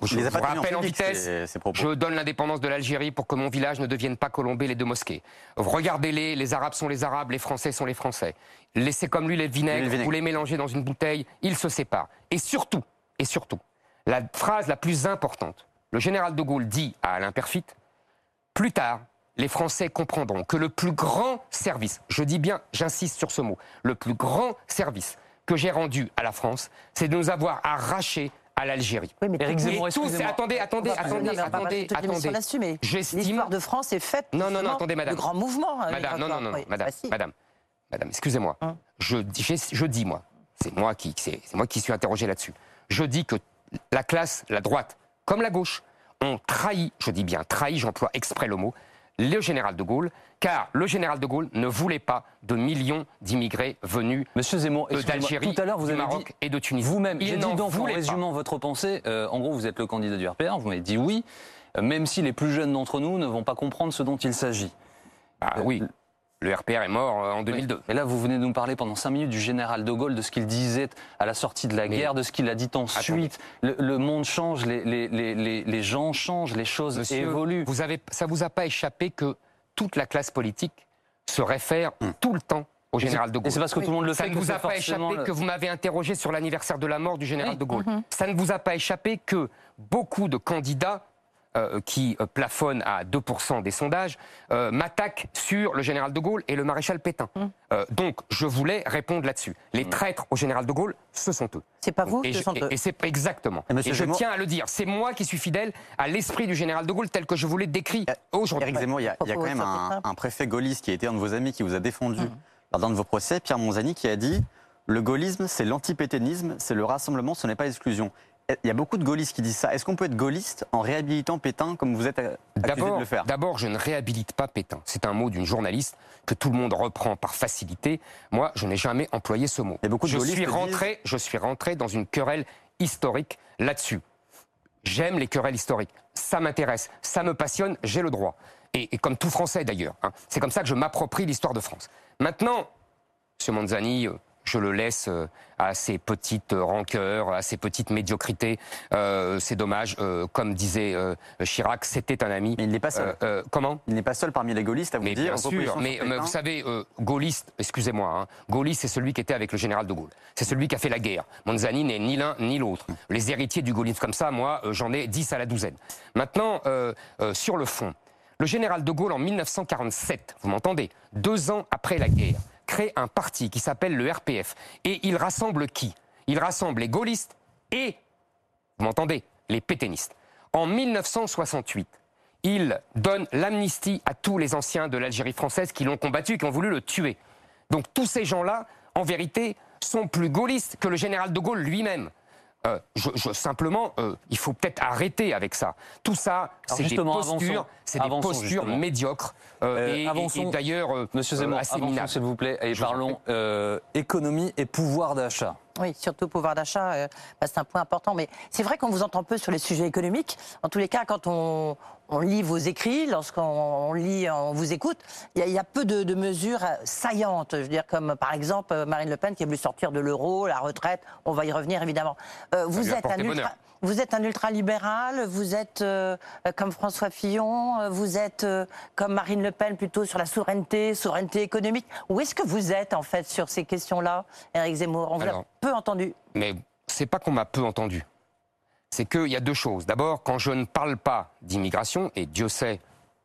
Je vous en rappelle en vitesse, ces- ces propos. je donne l'indépendance de l'Algérie pour que mon village ne devienne pas Colombé les deux mosquées. Regardez-les, les Arabes sont les Arabes, les Français sont les Français. Laissez comme lui les vinaigres, vinaigre. vous les mélangez dans une bouteille, ils se séparent. Et surtout, et surtout, la phrase la plus importante, le général de Gaulle dit à Alain Perfit, plus tard, les Français comprendront que le plus grand service, je dis bien, j'insiste sur ce mot, le plus grand service que j'ai rendu à la France, c'est de nous avoir arrachés à l'Algérie. Oui, mais Éric Zemmour, tous, attendez, attendez, attendez, non, mais on va pas attendez, attendez. L'histoire de France est faite. Non, non, non, attendez, madame. De grands mouvements. euh, Madame, non, non, non, non, oui, madame, bah, si. madame, madame, excusez-moi. Hein Je, dis- j'ai- je dis, moi, c'est moi qui, c'est moi qui suis interrogé là-dessus. Je dis que la classe, la droite, comme la gauche, ont trahi, je dis bien trahi, j'emploie exprès le mot, le général de Gaulle, car le général de Gaulle ne voulait pas de millions d'immigrés venus Monsieur Zemmour, euh, excusez-moi, d'Algérie, tout à l'heure vous avez Maroc dit et de Tunisie. vous-même, Il j'ai dit donc en pas. résumant votre pensée, euh, en gros vous êtes le candidat du RPR, vous m'avez dit oui, euh, même si les plus jeunes d'entre nous ne vont pas comprendre ce dont il s'agit. Ah oui, le RPR est mort euh, en 2002. Et là, vous venez de nous parler pendant cinq minutes du général de Gaulle, de ce qu'il disait à la sortie de la Mais- guerre, de ce qu'il a dit ensuite. Le, le monde change, les, les- les- les- les gens changent, les choses Monsieur, évoluent. Vous avez, ça vous a pas échappé que toute la classe politique se réfère tout le temps au général de Et Gaulle. c'est parce que tout le monde le Ça fait ne que vous a pas échappé le- que vous m'avez interrogé sur l'anniversaire de la mort du général Oui. de Gaulle. Ça ne vous a pas échappé que beaucoup de candidats euh, qui euh, plafonnent à 2% des sondages euh, m'attaquent sur le général de Gaulle et le maréchal Pétain. Euh, donc, je voulais répondre là-dessus. Les traîtres au général de Gaulle, ce sont eux. C'est pas vous, Et, ce sont eux. et c'est exactement. Et je Zemmour- tiens à le dire. C'est moi qui suis fidèle à l'esprit du général de Gaulle tel que je vous l'ai décrit aujourd'hui. Éric Zemmour, il y a, il y a quand même un, un préfet gaulliste qui a été un de vos amis qui vous a défendu lors d'un de vos procès, Pierre Monzani, qui a dit le gaullisme, c'est l'antipétainisme, c'est le rassemblement, ce n'est pas l'exclusion. Il y a beaucoup de gaullistes qui disent ça. Est-ce qu'on peut être gaulliste en réhabilitant Pétain comme vous êtes accusé de le faire? d'abord, je ne réhabilite pas Pétain. C'est un mot d'une journaliste que tout le monde reprend par facilité. Moi, je n'ai jamais employé ce mot. Et beaucoup de je suis disent- rentré, je suis rentré dans une querelle historique là-dessus. J'aime les querelles historiques. Ça m'intéresse, ça me passionne, j'ai le droit. Et, et comme tout Français d'ailleurs. hein. C'est comme ça que je m'approprie l'histoire de France. Maintenant, M. Manzani, euh, je le laisse euh, à ses petites euh, rancœurs, à ses petites médiocrités. Euh, c'est dommage. euh, comme disait euh, Chirac, c'était un ami. Mais il n'est pas seul. Comment? Il n'est pas seul parmi les gaullistes à vous mais dire. bien en sûr, mais, mais vous savez, gaulliste, excusez-moi, hein, gaulliste, c'est celui qui était avec le général de Gaulle. C'est celui qui a fait la guerre. Manzani n'est ni l'un ni l'autre. Les héritiers du gaullisme comme ça, moi, j'en ai 10 à la douzaine. Maintenant, sur le fond, le général de Gaulle, en 1947, vous m'entendez, deux ans après la guerre, crée un parti qui s'appelle le RPF. Et il rassemble qui? Il rassemble les gaullistes et vous m'entendez Les pétainistes. En 1968, il donne l'amnistie à tous les anciens de l'Algérie française qui l'ont combattu, qui ont voulu le tuer. Donc tous ces gens-là, en vérité, sont plus gaullistes que le général de Gaulle lui-même. Euh, je, je- simplement, euh, il faut peut-être arrêter avec ça. Tout ça, c'est des justement, postures, avançons. c'est des Avançons, postures justement. médiocres. euh, Euh, et- et, avançons. et d'ailleurs, euh, Monsieur Zemmour, s'il vous plaît et Je parlons euh, économie et pouvoir d'achat. Oui, surtout pouvoir d'achat, euh, bah, c'est un point important. Mais c'est vrai qu'on vous entend peu sur les sujets économiques. En tous les cas, quand on, on lit vos écrits, lorsqu'on on lit, on vous écoute, il y, a- il y a peu de, de mesures euh, saillantes. Je veux dire, comme par exemple euh, Marine Le Pen qui a voulu sortir de l'euro, la retraite. On va y revenir évidemment. Euh, vous êtes un ultra. Vous êtes un ultralibéral, vous êtes euh, comme François Fillon, vous êtes euh, comme Marine Le Pen plutôt sur la souveraineté, souveraineté économique. Où est-ce que vous êtes en fait sur ces questions-là, Éric Zemmour? On vous a peu entendu. Mais c'est pas qu'on m'a peu entendu. C'est qu'il y a deux choses. D'abord, quand je ne parle pas d'immigration, et Dieu sait,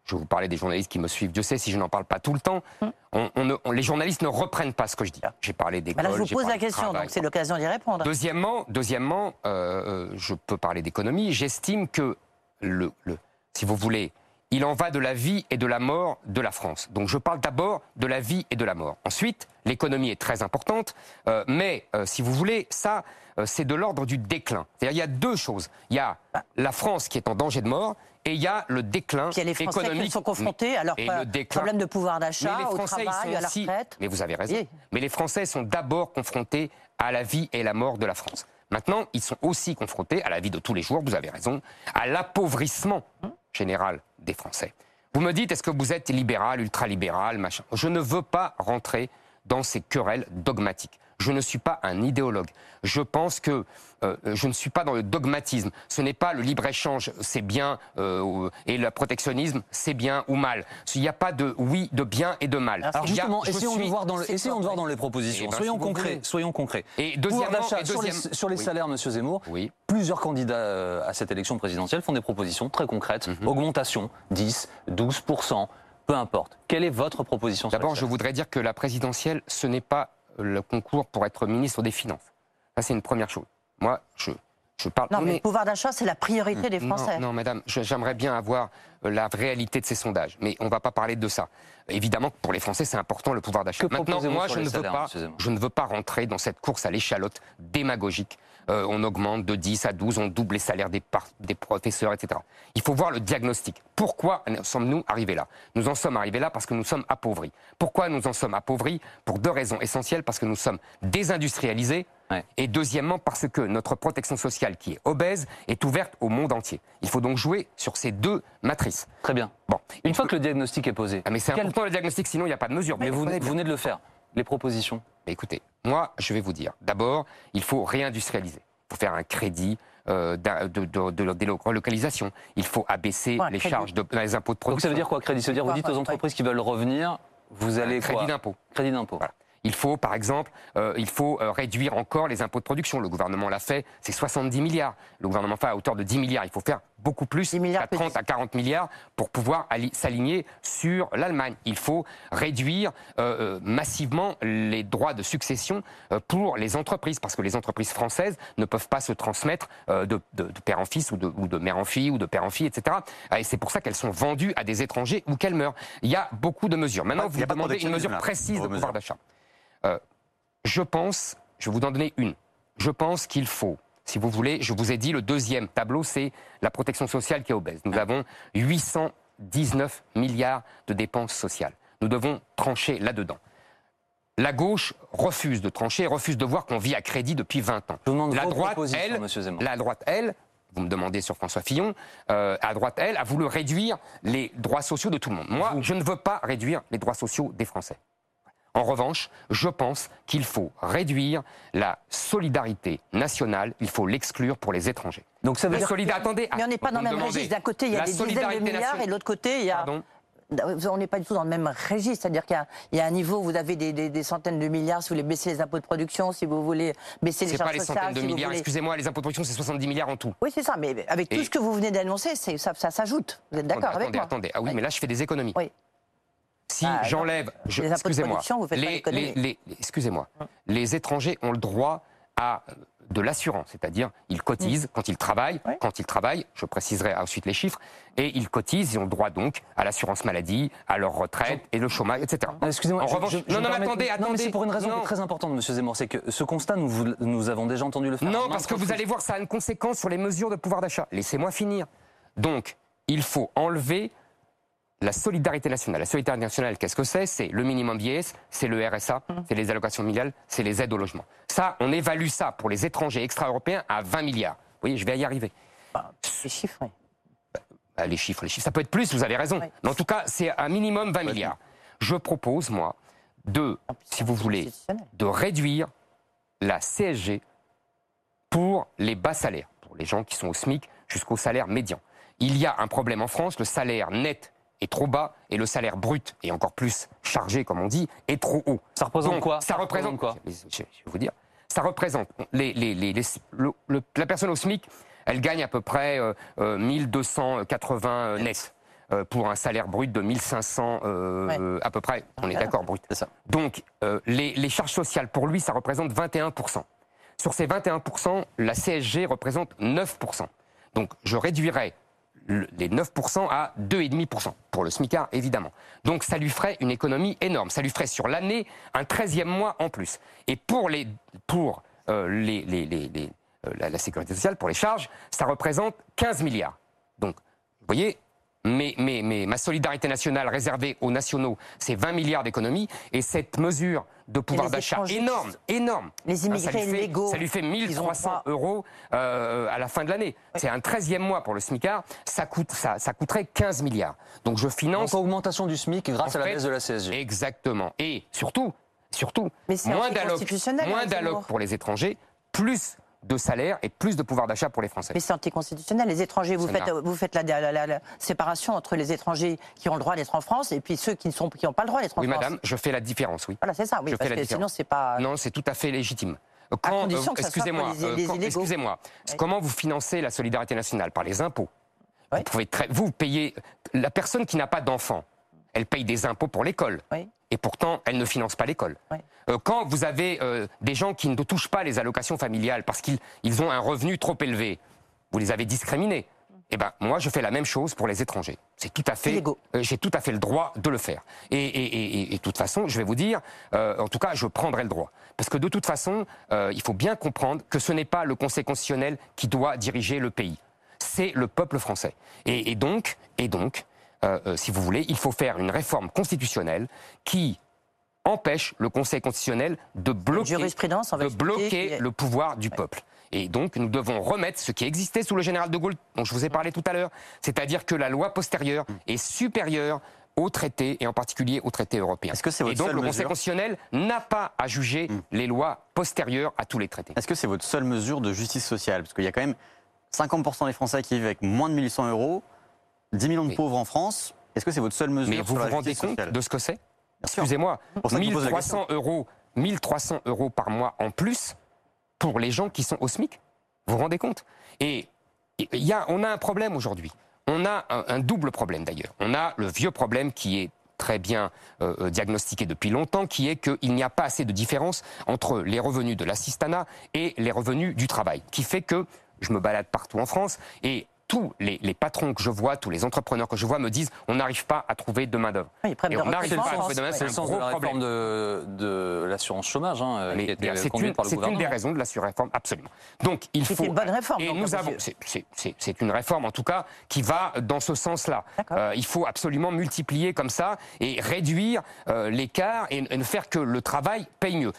je vous parler des journalistes qui me suivent, Dieu sait si je n'en parle pas tout le temps, on- on ne- on- les journalistes ne reprennent pas ce que je dis. J'ai parlé Bah d'école, là, je vous pose la question, travail, donc c'est l'occasion d'y répondre. Deuxièmement, deuxièmement euh, euh, je peux parler d'économie. J'estime que, le, le- si vous voulez, il en va de la vie et de la mort de la France. Donc je parle d'abord de la vie et de la mort. Ensuite, l'économie est très importante, euh, mais euh, si vous voulez, ça, euh, c'est de l'ordre du déclin. C'est-à-dire, il y a deux choses. Il y a la France qui est en danger de mort. Et il y a le déclin Puis il y a les Français économique. qui sont confrontés à leur Et le déclin- problème de pouvoir d'achat, au travail, à la retraite. Mais vous avez raison. Oui. Mais les Français sont d'abord confrontés à la vie et la mort de la France. Maintenant, ils sont aussi confrontés à la vie de tous les jours, vous avez raison, à l'appauvrissement général des Français. Vous me dites, est-ce que vous êtes libéral, ultralibéral, machin? Je ne veux pas rentrer dans ces querelles dogmatiques. Je ne suis pas un idéologue. Je pense que euh, je ne suis pas dans le dogmatisme. Ce n'est pas le libre-échange, c'est bien, euh, et le protectionnisme, c'est bien ou mal. Il n'y a pas de oui, de bien et de mal. Alors, a- justement, essayons, de voir dans, le- c'est essayons quoi, de voir ouais. dans les propositions. Eh ben, soyons concrets. voulez. Soyons concrets. Et deuxièmement, sur les, deuxième- sur les oui. salaires, Monsieur Zemmour. Oui. Plusieurs candidats euh, à cette élection présidentielle font des propositions très concrètes. Mhm. Augmentation, 10, 12% peu importe. Quelle est votre proposition D'abord, je voudrais dire que la présidentielle, ce n'est pas le concours pour être ministre des Finances. Ça, c'est une première chose. Moi, je, je parle. Non, On mais le pouvoir d'achat, c'est la priorité des Français. Non, madame, j'aimerais bien avoir euh, la réalité de ces sondages, mais on ne va pas parler de ça. Évidemment, pour les Français, c'est important le pouvoir d'achat. Maintenant, moi, je ne, veux salaires, pas, Zemmour je ne veux pas rentrer dans cette course à l'échalote démagogique. Euh, on augmente de 10 à 12, on double les salaires des, professeurs, etc. Il faut voir le diagnostic. Pourquoi sommes-nous arrivés là? Nous en sommes arrivés là parce que nous sommes appauvris. Pourquoi nous en sommes appauvris? Pour deux raisons essentielles. Parce que nous sommes désindustrialisés Ouais. et deuxièmement parce que notre protection sociale qui est obèse est ouverte au monde entier. Il faut donc jouer sur ces deux matrices. Très bien. Bon, Une fois que le diagnostic est posé, ah, mais c'est quel- important le diagnostic, sinon il n'y a pas de mesure. mais vous, venez de le faire. Les propositions. Écoutez, moi, je vais vous dire. D'abord, il faut réindustrialiser. Il faut faire un crédit euh, de, de- de- de relocalisation. Il faut abaisser Ouais, les crédit. charges de, les impôts de Donc production. ça veut dire quoi, crédit? Ça veut dire vous dites aux entreprises qui veulent revenir, vous allez Un crédit quoi? d'impôt. Crédit d'impôt. Voilà. Il faut, par exemple, euh, il faut euh, réduire encore les impôts de production. Le gouvernement l'a fait, c'est 70 milliards. Le gouvernement fait à hauteur de 10 milliards. Il faut faire beaucoup plus, 10 milliards à 30 à 40 milliards, pour pouvoir ali- s'aligner sur l'Allemagne. Il faut réduire euh, massivement les droits de succession euh, pour les entreprises, parce que les entreprises françaises ne peuvent pas se transmettre euh, de, de- de père en fils ou de, ou de mère en fille ou de père en fille, etc. Et c'est pour ça qu'elles sont vendues à des étrangers ou qu'elles meurent. Il y a beaucoup de mesures. Maintenant, vous demandez une mesure précise de pouvoir d'achat. Euh, je pense, je vais vous en donner une. Je pense qu'il faut, si vous voulez, je vous ai dit, le deuxième tableau, c'est la protection sociale qui est obèse. Nous avons 819 milliards de dépenses sociales. Nous devons trancher là-dedans. La gauche refuse de trancher, refuse de voir qu'on vit à crédit depuis 20 ans. Je vous demande La droite, elle, la droite, elle, vous me demandez sur François Fillon, euh, à droite, elle, a voulu réduire les droits sociaux de tout le monde. Moi, je ne veux pas réduire les droits sociaux des Français. En revanche, je pense qu'il faut réduire la solidarité nationale, il faut l'exclure pour les étrangers. Donc ça veut La dire solidarité, attendez. Mais on n'est pas dans le me même registre. D'un côté, il y a la des dizaines de milliards et de l'autre côté, il y a. Pardon On n'est pas du tout dans le même registre. C'est-à-dire qu'il y a- il y, a un niveau où vous avez des, des- des centaines de milliards si vous voulez baisser les impôts de production, si vous voulez baisser les C'est pas charges les sociales. centaines de si vous milliards, voulez- excusez-moi, les impôts de production, c'est 70 milliards en tout. Oui, c'est ça. Mais avec tout ce que vous venez d'annoncer, c'est- ça, ça s'ajoute. Vous êtes d'accord attendez, avec moi attendez. Ah oui, Oui. mais là, je fais des économies. Oui. Si Bah, j'enlève, je- excusez-moi, les, les- les- les- excusez-moi, les étrangers ont le droit à euh, de l'assurance, c'est-à-dire ils cotisent quand ils travaillent, quand ils travaillent, je préciserai ensuite les chiffres, et ils cotisent, ils ont le droit donc à l'assurance maladie, à leur retraite et le chômage, etc. Non, Excusez-moi. En je- revanche, je- je non, non, attendez, Non, mais attendez. c'est pour une raison Non. très importante, Monsieur Zemmour, c'est que ce constat, nous, vous- nous avons déjà entendu le faire. Non, parce que vous allez voir, ça a une conséquence sur les mesures de pouvoir d'achat. Laissez-moi finir. Donc, il faut enlever la solidarité nationale. La solidarité nationale, qu'est-ce que c'est? C'est le minimum vieillesse, c'est le RSA, c'est les allocations familiales, c'est les aides au logement. Ça, on évalue ça pour les étrangers extra-européens à 20 milliards. Vous voyez, je vais y arriver. Les chiffres, oui. Bah, les chiffres, les chiffres. Ça peut être plus, vous avez raison. Mais en tout cas, c'est un minimum 20 milliards. Je propose, moi, de, si vous voulez, de réduire la CSG pour les bas salaires, pour les gens qui sont au SMIC jusqu'au salaire médian. Il y a un problème en France, le salaire net est trop bas et le salaire brut, et encore plus chargé, comme on dit, est trop haut. Ça représente Donc, quoi Ça représente quoi je, je vais vous dire. Ça représente les, les- les- les- le- le- la personne au SMIC, elle gagne à peu près euh, euh, 1280 euh, net euh, pour un salaire brut de 1500 euh, Ouais. euh, à peu près. On est Voilà. d'accord, brut. C'est ça. Donc, euh, les, les charges sociales, pour lui, ça représente 21%. Sur ces 21%, la CSG représente 9%. Donc, je réduirais le- les 9% à 2,5% pour le SMICAR, évidemment. Donc, ça lui ferait une économie énorme. Ça lui ferait sur l'année un 13e mois en plus. Et pour, les, pour euh, les, euh, la, la sécurité sociale, pour les charges, ça représente 15 milliards. Donc, vous voyez, mais, mais, mais ma solidarité nationale réservée aux nationaux, c'est 20 milliards d'économies. Et cette mesure de pouvoir d'achat énorme, énorme. Les hein, ça lui fait- légaux, Ça lui fait ils ont 1300 droit- euros euh, à la fin de l'année. C'est un 13e mois pour le SMICAR. Ça, coûte, ça, ça coûterait 15 milliards. Donc je finance Donc augmentation du SMIC grâce En à la baisse de la CSG. Exactement. Et surtout, surtout, Mais moins d'allocs hein, pour les étrangers, plus de salaire et plus de pouvoir d'achat pour les Français. Mais c'est anticonstitutionnel. Les étrangers, vous faites, vous faites la, la- la- la séparation entre les étrangers qui ont le droit d'être en France et puis ceux qui ne sont, qui n'ont pas le droit d'être en Oui, France. madame, je fais la différence, oui. Voilà, c'est ça. Oui, Je parce fais la que sinon, différence. c'est pas. Non, c'est tout à fait légitime. Euh, Quand, condition que ça soit excusez-moi, euh, excusez-moi, Oui. comment vous financez la solidarité nationale? Par les impôts. Oui. Vous pouvez très, vous payez la personne qui n'a pas d'enfant, elle paye des impôts pour l'école. Oui. Et pourtant, elle ne finance pas l'école. Oui. Euh, quand vous avez euh, des gens qui ne touchent pas les allocations familiales parce qu'ils ils ont un revenu trop élevé, vous les avez discriminés. Eh ben, moi, je fais la même chose pour les étrangers. C'est tout à fait, euh, j'ai tout à fait le droit de le faire. Et, et, et- et- et de toute façon, je vais vous dire, euh, en tout cas, je prendrai le droit. Parce que de toute façon, euh, il faut bien comprendre que ce n'est pas le Conseil constitutionnel qui doit diriger le pays. C'est le peuple français. Et, et donc, et donc, si vous voulez, il faut faire une réforme constitutionnelle qui empêche le Conseil constitutionnel de bloquer, de le pouvoir du peuple. Et donc, nous devons remettre ce qui existait sous le général de Gaulle, dont je vous ai parlé tout à l'heure, c'est-à-dire que la loi postérieure est supérieure aux traités, et en particulier aux traités européens. Est-ce que c'est et votre donc, seule le Conseil mesure constitutionnel n'a pas à juger les lois postérieures à tous les traités. Est-ce que c'est votre seule mesure de justice sociale? Parce qu'il y a quand même 50% des Français qui vivent avec moins de 1800 euros, 10 millions de pauvres en France. Est-ce que c'est votre seule mesure Mais vous sur vous la rendez compte sociale de ce que c'est? Excusez-moi, pour ça que je pose la 1300 euros, 1300 euros par mois en plus pour les gens qui sont au SMIC? Vous vous rendez compte? Et il y a, on a un problème aujourd'hui. On a un, un double problème d'ailleurs. On a le vieux problème qui est très bien euh, euh, diagnostiqué depuis longtemps, qui est qu'il n'y a pas assez de différence entre les revenus de l'assistanat et les revenus du travail, qui fait que je me balade partout en France et tous les, les patrons que je vois, tous les entrepreneurs que je vois me disent on n'arrive pas à trouver de main d'œuvre. Oui, problème Et de on n'arrive pas à trouver de main d'œuvre. C'est un sens de gros la réforme problème. de, de l'assurance chômage hein, Mais qui a été bien, c'est une, par le c'est une gouvernement. des raisons de la surréforme, absolument. Donc il faut une bonne réforme, Et nous avons, c'est- c'est- c'est c'est une réforme en tout cas qui va dans ce sens-là. D'accord. Euh, il faut absolument multiplier comme ça et réduire euh, l'écart et, et ne faire que le travail paye mieux.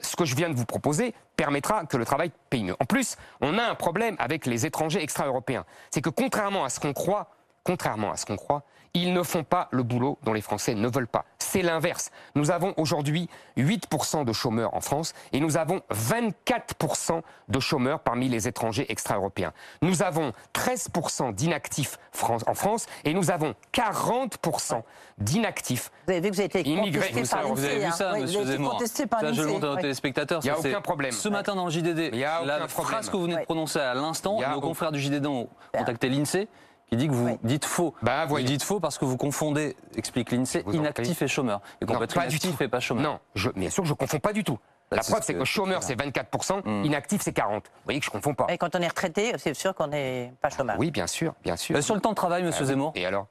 Ce que je viens de vous proposer permettra que le travail paye mieux. En plus, on a un problème avec les étrangers extra-européens. C'est que contrairement à ce qu'on croit, contrairement à ce qu'on croit, ils ne font pas le boulot dont les Français ne veulent pas. C'est l'inverse. Nous avons aujourd'hui 8% de chômeurs en France et nous avons 24% de chômeurs parmi les étrangers extra-européens. Nous avons 13% d'inactifs en France et nous avons 40% d'inactifs. Vous avez vu que vous avez été Immigrés, contesté vous par savez, Vous avez vu ça, monsieur Zemmour Ça, je le montre à nos téléspectateurs. Il y a aucun problème. Ce matin dans le JDD, Il y a la phrase que vous venez de prononcer à l'instant, nos confrères du JDD ont contacté l'INSEE qui dit que vous Ouais. dites faux. Bah, vous voyez. dites faux parce que vous confondez, explique l'INSEE, inactif et chômeur. Et qu'on Non, peut être pas du tout. et pas chômeur. Non, je, bien sûr, je ne confonds pas du tout. Bah, La preuve, ce c'est que- que chômeur, c'est 24%, Mm. inactif, c'est 40%. Vous voyez que je ne confonds pas. Et quand on est retraité, c'est sûr qu'on n'est pas chômeur. Oui, bien sûr, bien sûr. Euh, sur le temps de travail, monsieur Ah. Zemmour, Et alors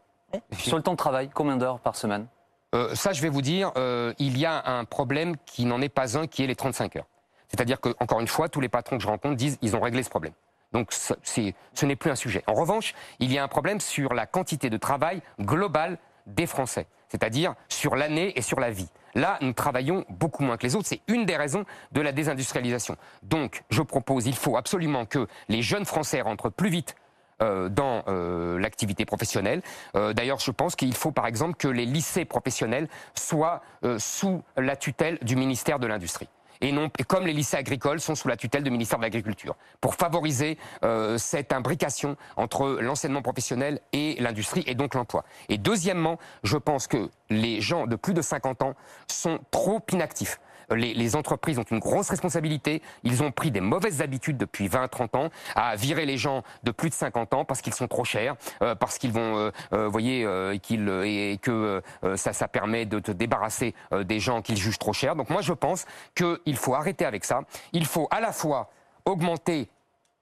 sur le temps de travail, combien d'heures par semaine Euh, ça, je vais vous dire, euh, il y a un problème qui n'en est pas un, qui est les 35 heures. C'est-à-dire que, encore une fois, tous les patrons que je rencontre disent ils ont réglé ce problème. Donc, ce n'est plus un sujet. En revanche, il y a un problème sur la quantité de travail globale des Français, c'est-à-dire sur l'année et sur la vie. Là, nous travaillons beaucoup moins que les autres. C'est une des raisons de la désindustrialisation. Donc, je propose, il faut absolument que les jeunes Français rentrent plus vite euh, dans euh, l'activité professionnelle. Euh, D'ailleurs, je pense qu'il faut par exemple que les lycées professionnels soient sous la tutelle du ministère de l'Industrie. Et non, comme les lycées agricoles sont sous la tutelle du ministère de l'Agriculture, pour favoriser euh, cette imbrication entre l'enseignement professionnel et l'industrie et donc l'emploi. Et deuxièmement, je pense que les gens de plus de 50 ans sont trop inactifs. Les, les entreprises ont une grosse responsabilité. Ils ont pris des mauvaises habitudes depuis 20-30 ans à virer les gens de plus de 50 ans parce qu'ils sont trop chers, euh, parce qu'ils vont, euh, euh, voyez, euh, et, qu'ils, et- et que ça, ça permet de te débarrasser des gens qu'ils jugent trop chers. Donc moi, je pense qu'il faut arrêter avec ça. Il faut à la fois augmenter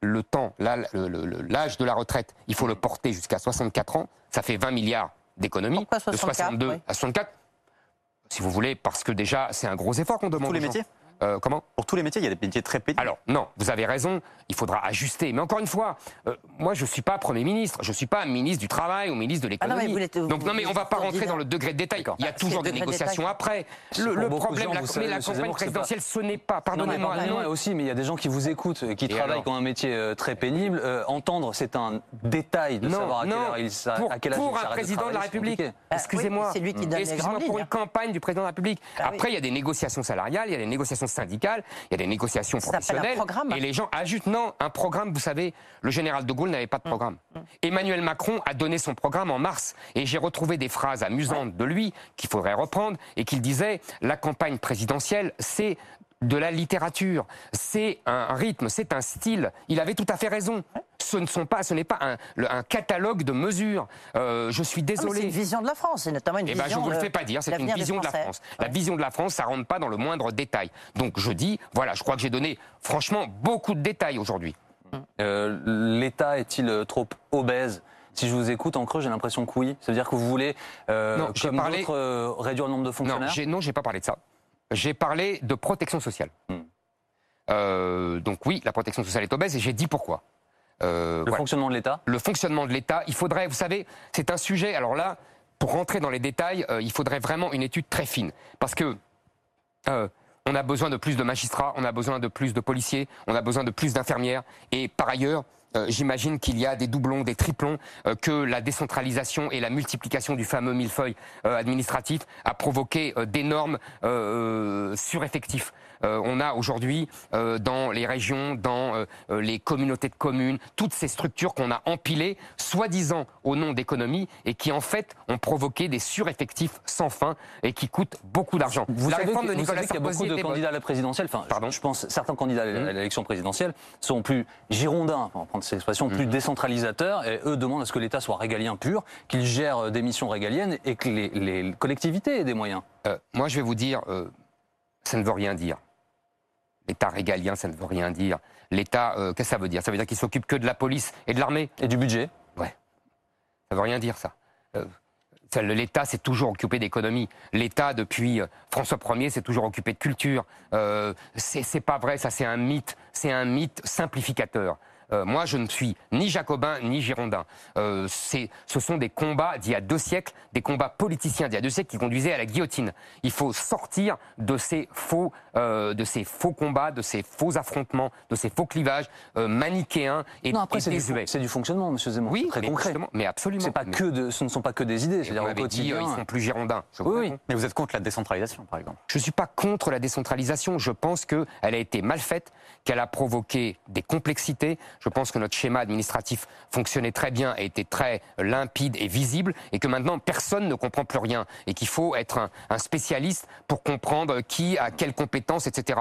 le temps, l'âge de la retraite, il faut le porter jusqu'à 64 ans. Ça fait 20 milliards d'économies. De 64, 62 oui. à 64 si vous voulez, parce que déjà, c'est un gros effort qu'on demande. Tous les métiers Euh, comment? Pour tous les métiers, il y a des métiers très pénibles. alors non, vous avez raison, il faudra ajuster. Mais encore une fois, euh, moi je suis pas Premier ministre, je suis pas ministre du Travail ou ministre de Ah non, mais l'économie. vous l'êtes- Donc vous- non mais on va vous pas rentrer dans le degré de détail. Il y a Bah, toujours des négociations après. Le, problème, gens, la, savez, campagne pas- présidentielle, ce n'est pas, pardonnez-moi, non. aussi, mais il y a des gens qui vous écoutent, et qui Et travaillent ont un métier euh, très pénible. Euh, entendre, c'est un détail de Non, savoir à quelle non. heure il pour, à quel âge pour il un président de la République. compliqué. Ah, Excusez-moi. c'est lui qui donne les Excusez-moi pour une campagne du président de la République. Ah oui. Après, il y a des négociations salariales, il y a des négociations syndicales, il y a des négociations Ça professionnelles. programme. Et les gens ajoutent non, un programme. Vous savez, le général de Gaulle n'avait pas de programme. Emmanuel Macron a donné son programme en mars, et j'ai retrouvé des phrases amusantes de lui qu'il faudrait reprendre et qu'il disait la campagne présidentielle, c'est de la littérature, c'est un rythme, c'est un style. Il avait tout à fait raison. Ce ne sont pas, ce n'est pas un, le- un catalogue de mesures. Euh, je suis Ah, désolé. C'est une vision de la France, c'est notamment une Eh ben, je vision. vous le fais pas dire, c'est une vision de la. France. La vision de la France, ça rentre pas dans le moindre détail. Donc je dis, voilà, je crois que j'ai donné franchement beaucoup de détails aujourd'hui. Euh, L'État est-il euh, trop obèse? Si je vous écoute en creux, j'ai l'impression que oui. Ça veut dire que vous voulez, euh, Non, j'ai comme parlé- d'autres, euh, réduire le nombre de fonctionnaires? non, j'ai pas parlé de ça. J'ai parlé de protection sociale. Hmm. Euh, donc oui, la protection sociale est obèse et j'ai dit pourquoi. Euh, Le voilà. fonctionnement de l'État le fonctionnement de l'État, il faudrait, vous savez, c'est un sujet, alors là, pour rentrer dans les détails, euh, il faudrait vraiment une étude très fine. Parce que euh, on a besoin de plus de magistrats, on a besoin de plus de policiers, on a besoin de plus d'infirmières. Et par ailleurs, euh, j'imagine qu'il y a des doublons, des triplons, euh, que la décentralisation et la multiplication du fameux millefeuille euh, administratif a provoqué d'énormes sureffectifs. Euh, on a aujourd'hui euh, dans les régions, dans euh, les communautés de communes, toutes ces structures qu'on a empilées, soi-disant au nom d'économie, et qui en fait ont provoqué des sureffectifs sans fin et qui coûtent beaucoup d'argent. Vous La savez, réforme de Nicolas y a beaucoup de candidats à la présidentielle. Enfin, Pardon je pense certains candidats à Hum. l'élection présidentielle sont plus girondins, on va prendre cette expression, plus décentralisateurs. Et eux demandent à ce que l'État soit régalien pur, qu'il gère des missions régaliennes et que les, les collectivités aient des moyens. Euh, moi, je vais vous dire, euh, ça ne veut rien dire. L'État régalien, ça ne veut rien dire. L'État, euh, qu'est-ce que ça veut dire? Ça veut dire qu'il s'occupe que de la police et de l'armée? Et du budget? Ça veut rien dire, ça. Euh, L'État s'est toujours occupé d'économie. L'État, depuis euh, François Ier, s'est toujours occupé de culture. C'est c'est pas vrai, ça, c'est un mythe. C'est un mythe simplificateur. Euh, moi, je ne suis ni jacobin ni girondin. Euh, ce sont des combats d'il y a deux siècles, des combats politiciens d'il y a deux siècles qui conduisaient à la guillotine. Il faut sortir de ces faux, euh, de ces faux combats, de ces faux affrontements, de ces faux clivages euh, manichéens et, Non, après, c'est du, fonctionnement, monsieur Zemmour. Oui, très mais concret. mais absolument. C'est pas Mais- que de, ce ne sont pas que des idées, c'est-à-dire vous au dit, euh, ils sont plus girondins. Je Oui, vous oui. Mais vous êtes contre la décentralisation, par exemple Je ne suis pas contre la décentralisation. Je pense qu'elle a été mal faite, qu'elle a provoqué des complexités. Je pense que notre schéma administratif fonctionnait très bien et était très limpide et visible, et que maintenant personne ne comprend plus rien, et qu'il faut être un, un spécialiste pour comprendre qui a quelles compétences, etc.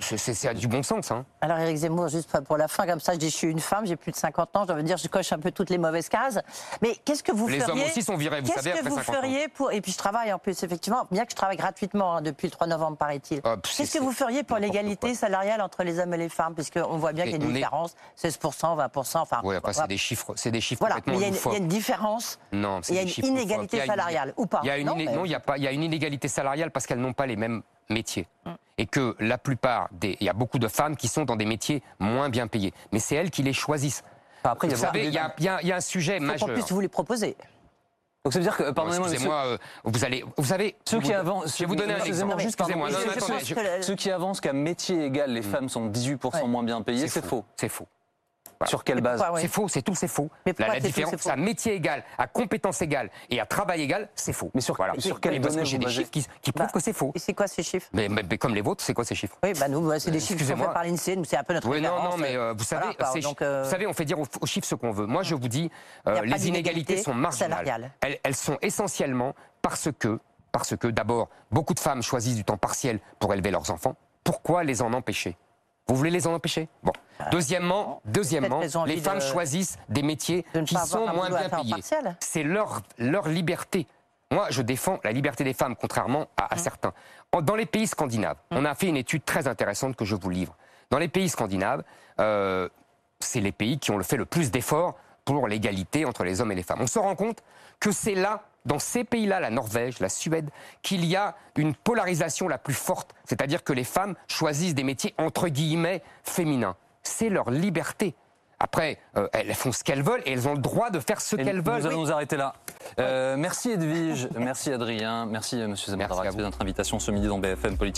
C'est- du bon sens. Hein. Alors Éric Zemmour, juste pour la fin, comme ça, je dis je suis une femme, j'ai plus de 50 ans, je veux dire, je coche un peu toutes les mauvaises cases. Mais qu'est-ce que vous Les feriez hommes aussi sont virés, vous Qu'est-ce savez, après vous 50 ans. feriez pour et puis je travaille en plus effectivement, bien que je travaille gratuitement hein, depuis le 3 novembre paraît-il. Ah, Qu'est-ce que vous feriez pour l'égalité salariale entre les hommes et les femmes puisqu'on voit bien qu'il y a une est- différence, 16%, 20%, enfin. Ouais, après, c'est des chiffres, c'est des chiffres Voilà, mais complètement il y, a une, il y a une différence. Non, Il y a des une inégalité une- salariale, ou pas Il y a une, Non, mais- il y a pas. Il y a une inégalité salariale parce qu'elles n'ont pas les mêmes métiers Mm. et que la plupart des, il y a beaucoup de femmes qui sont dans des métiers moins bien payés, mais c'est elles qui les choisissent. Enfin, après, Vous savez, il y a, il y a- un sujet majeur. puisse vous les proposer. Donc ça veut dire que, pardonnez-moi, monsieur, Excusez-moi, euh, vous allez, vous savez, Ceux vous- qui avancent, je vais vous donner un exemple. Excusez-moi, non, attendez, je- Ceux qui avancent qu'à métier égal, les femmes sont 18% Ouais. moins bien payées, c'est faux. C'est faux. Sur quelle base ouais. C'est faux, c'est tout, c'est faux. Mais La, différence, c'est faux à métier égal, à compétence égale et à travail égal, c'est faux. Mais sur- Voilà. sur quelles Et parce que j'ai vous des chiffres qui, qui prouvent Bah, que c'est faux. Et c'est quoi ces chiffres Mais, mais- mais comme les vôtres, c'est quoi ces chiffres Oui, bah nous, bah, c'est des Euh, chiffres qui sont excusez-moi. faits par l'INSEE, nous c'est un peu notre Oui, non, non, mais euh, vous savez, voilà, donc, chi- euh, vous savez, on fait dire aux, aux chiffres ce qu'on veut. Moi, je vous dis, euh, les inégalités sont marginales. Elles, elles sont essentiellement parce que, parce que d'abord, beaucoup de femmes choisissent du temps partiel pour élever leurs enfants. Pourquoi les en empêcher? Vous voulez les en empêcher? Bon. Deuxièmement, deuxièmement, ont les femmes de- choisissent des métiers de qui sont moins bien payés. C'est leur, leur liberté. Moi, je défends la liberté des femmes, contrairement à, Mmh. certains. Dans les pays scandinaves, on a fait une étude très intéressante que je vous livre. Dans les pays scandinaves, euh, c'est les pays qui ont le fait le plus d'efforts pour l'égalité entre les hommes et les femmes. On se rend compte que c'est là dans ces pays-là, la Norvège, la Suède, qu'il y a une polarisation la plus forte, c'est-à-dire que les femmes choisissent des métiers entre guillemets féminins. C'est leur liberté. Après, euh, elles font ce qu'elles veulent et elles ont le droit de faire ce qu'elles veulent. Nous allons Oui. nous arrêter là. Euh, merci Edwige, merci Adrien, merci euh, Monsieur Merci à Zamardarax vous. de notre invitation ce midi dans BFM Politique.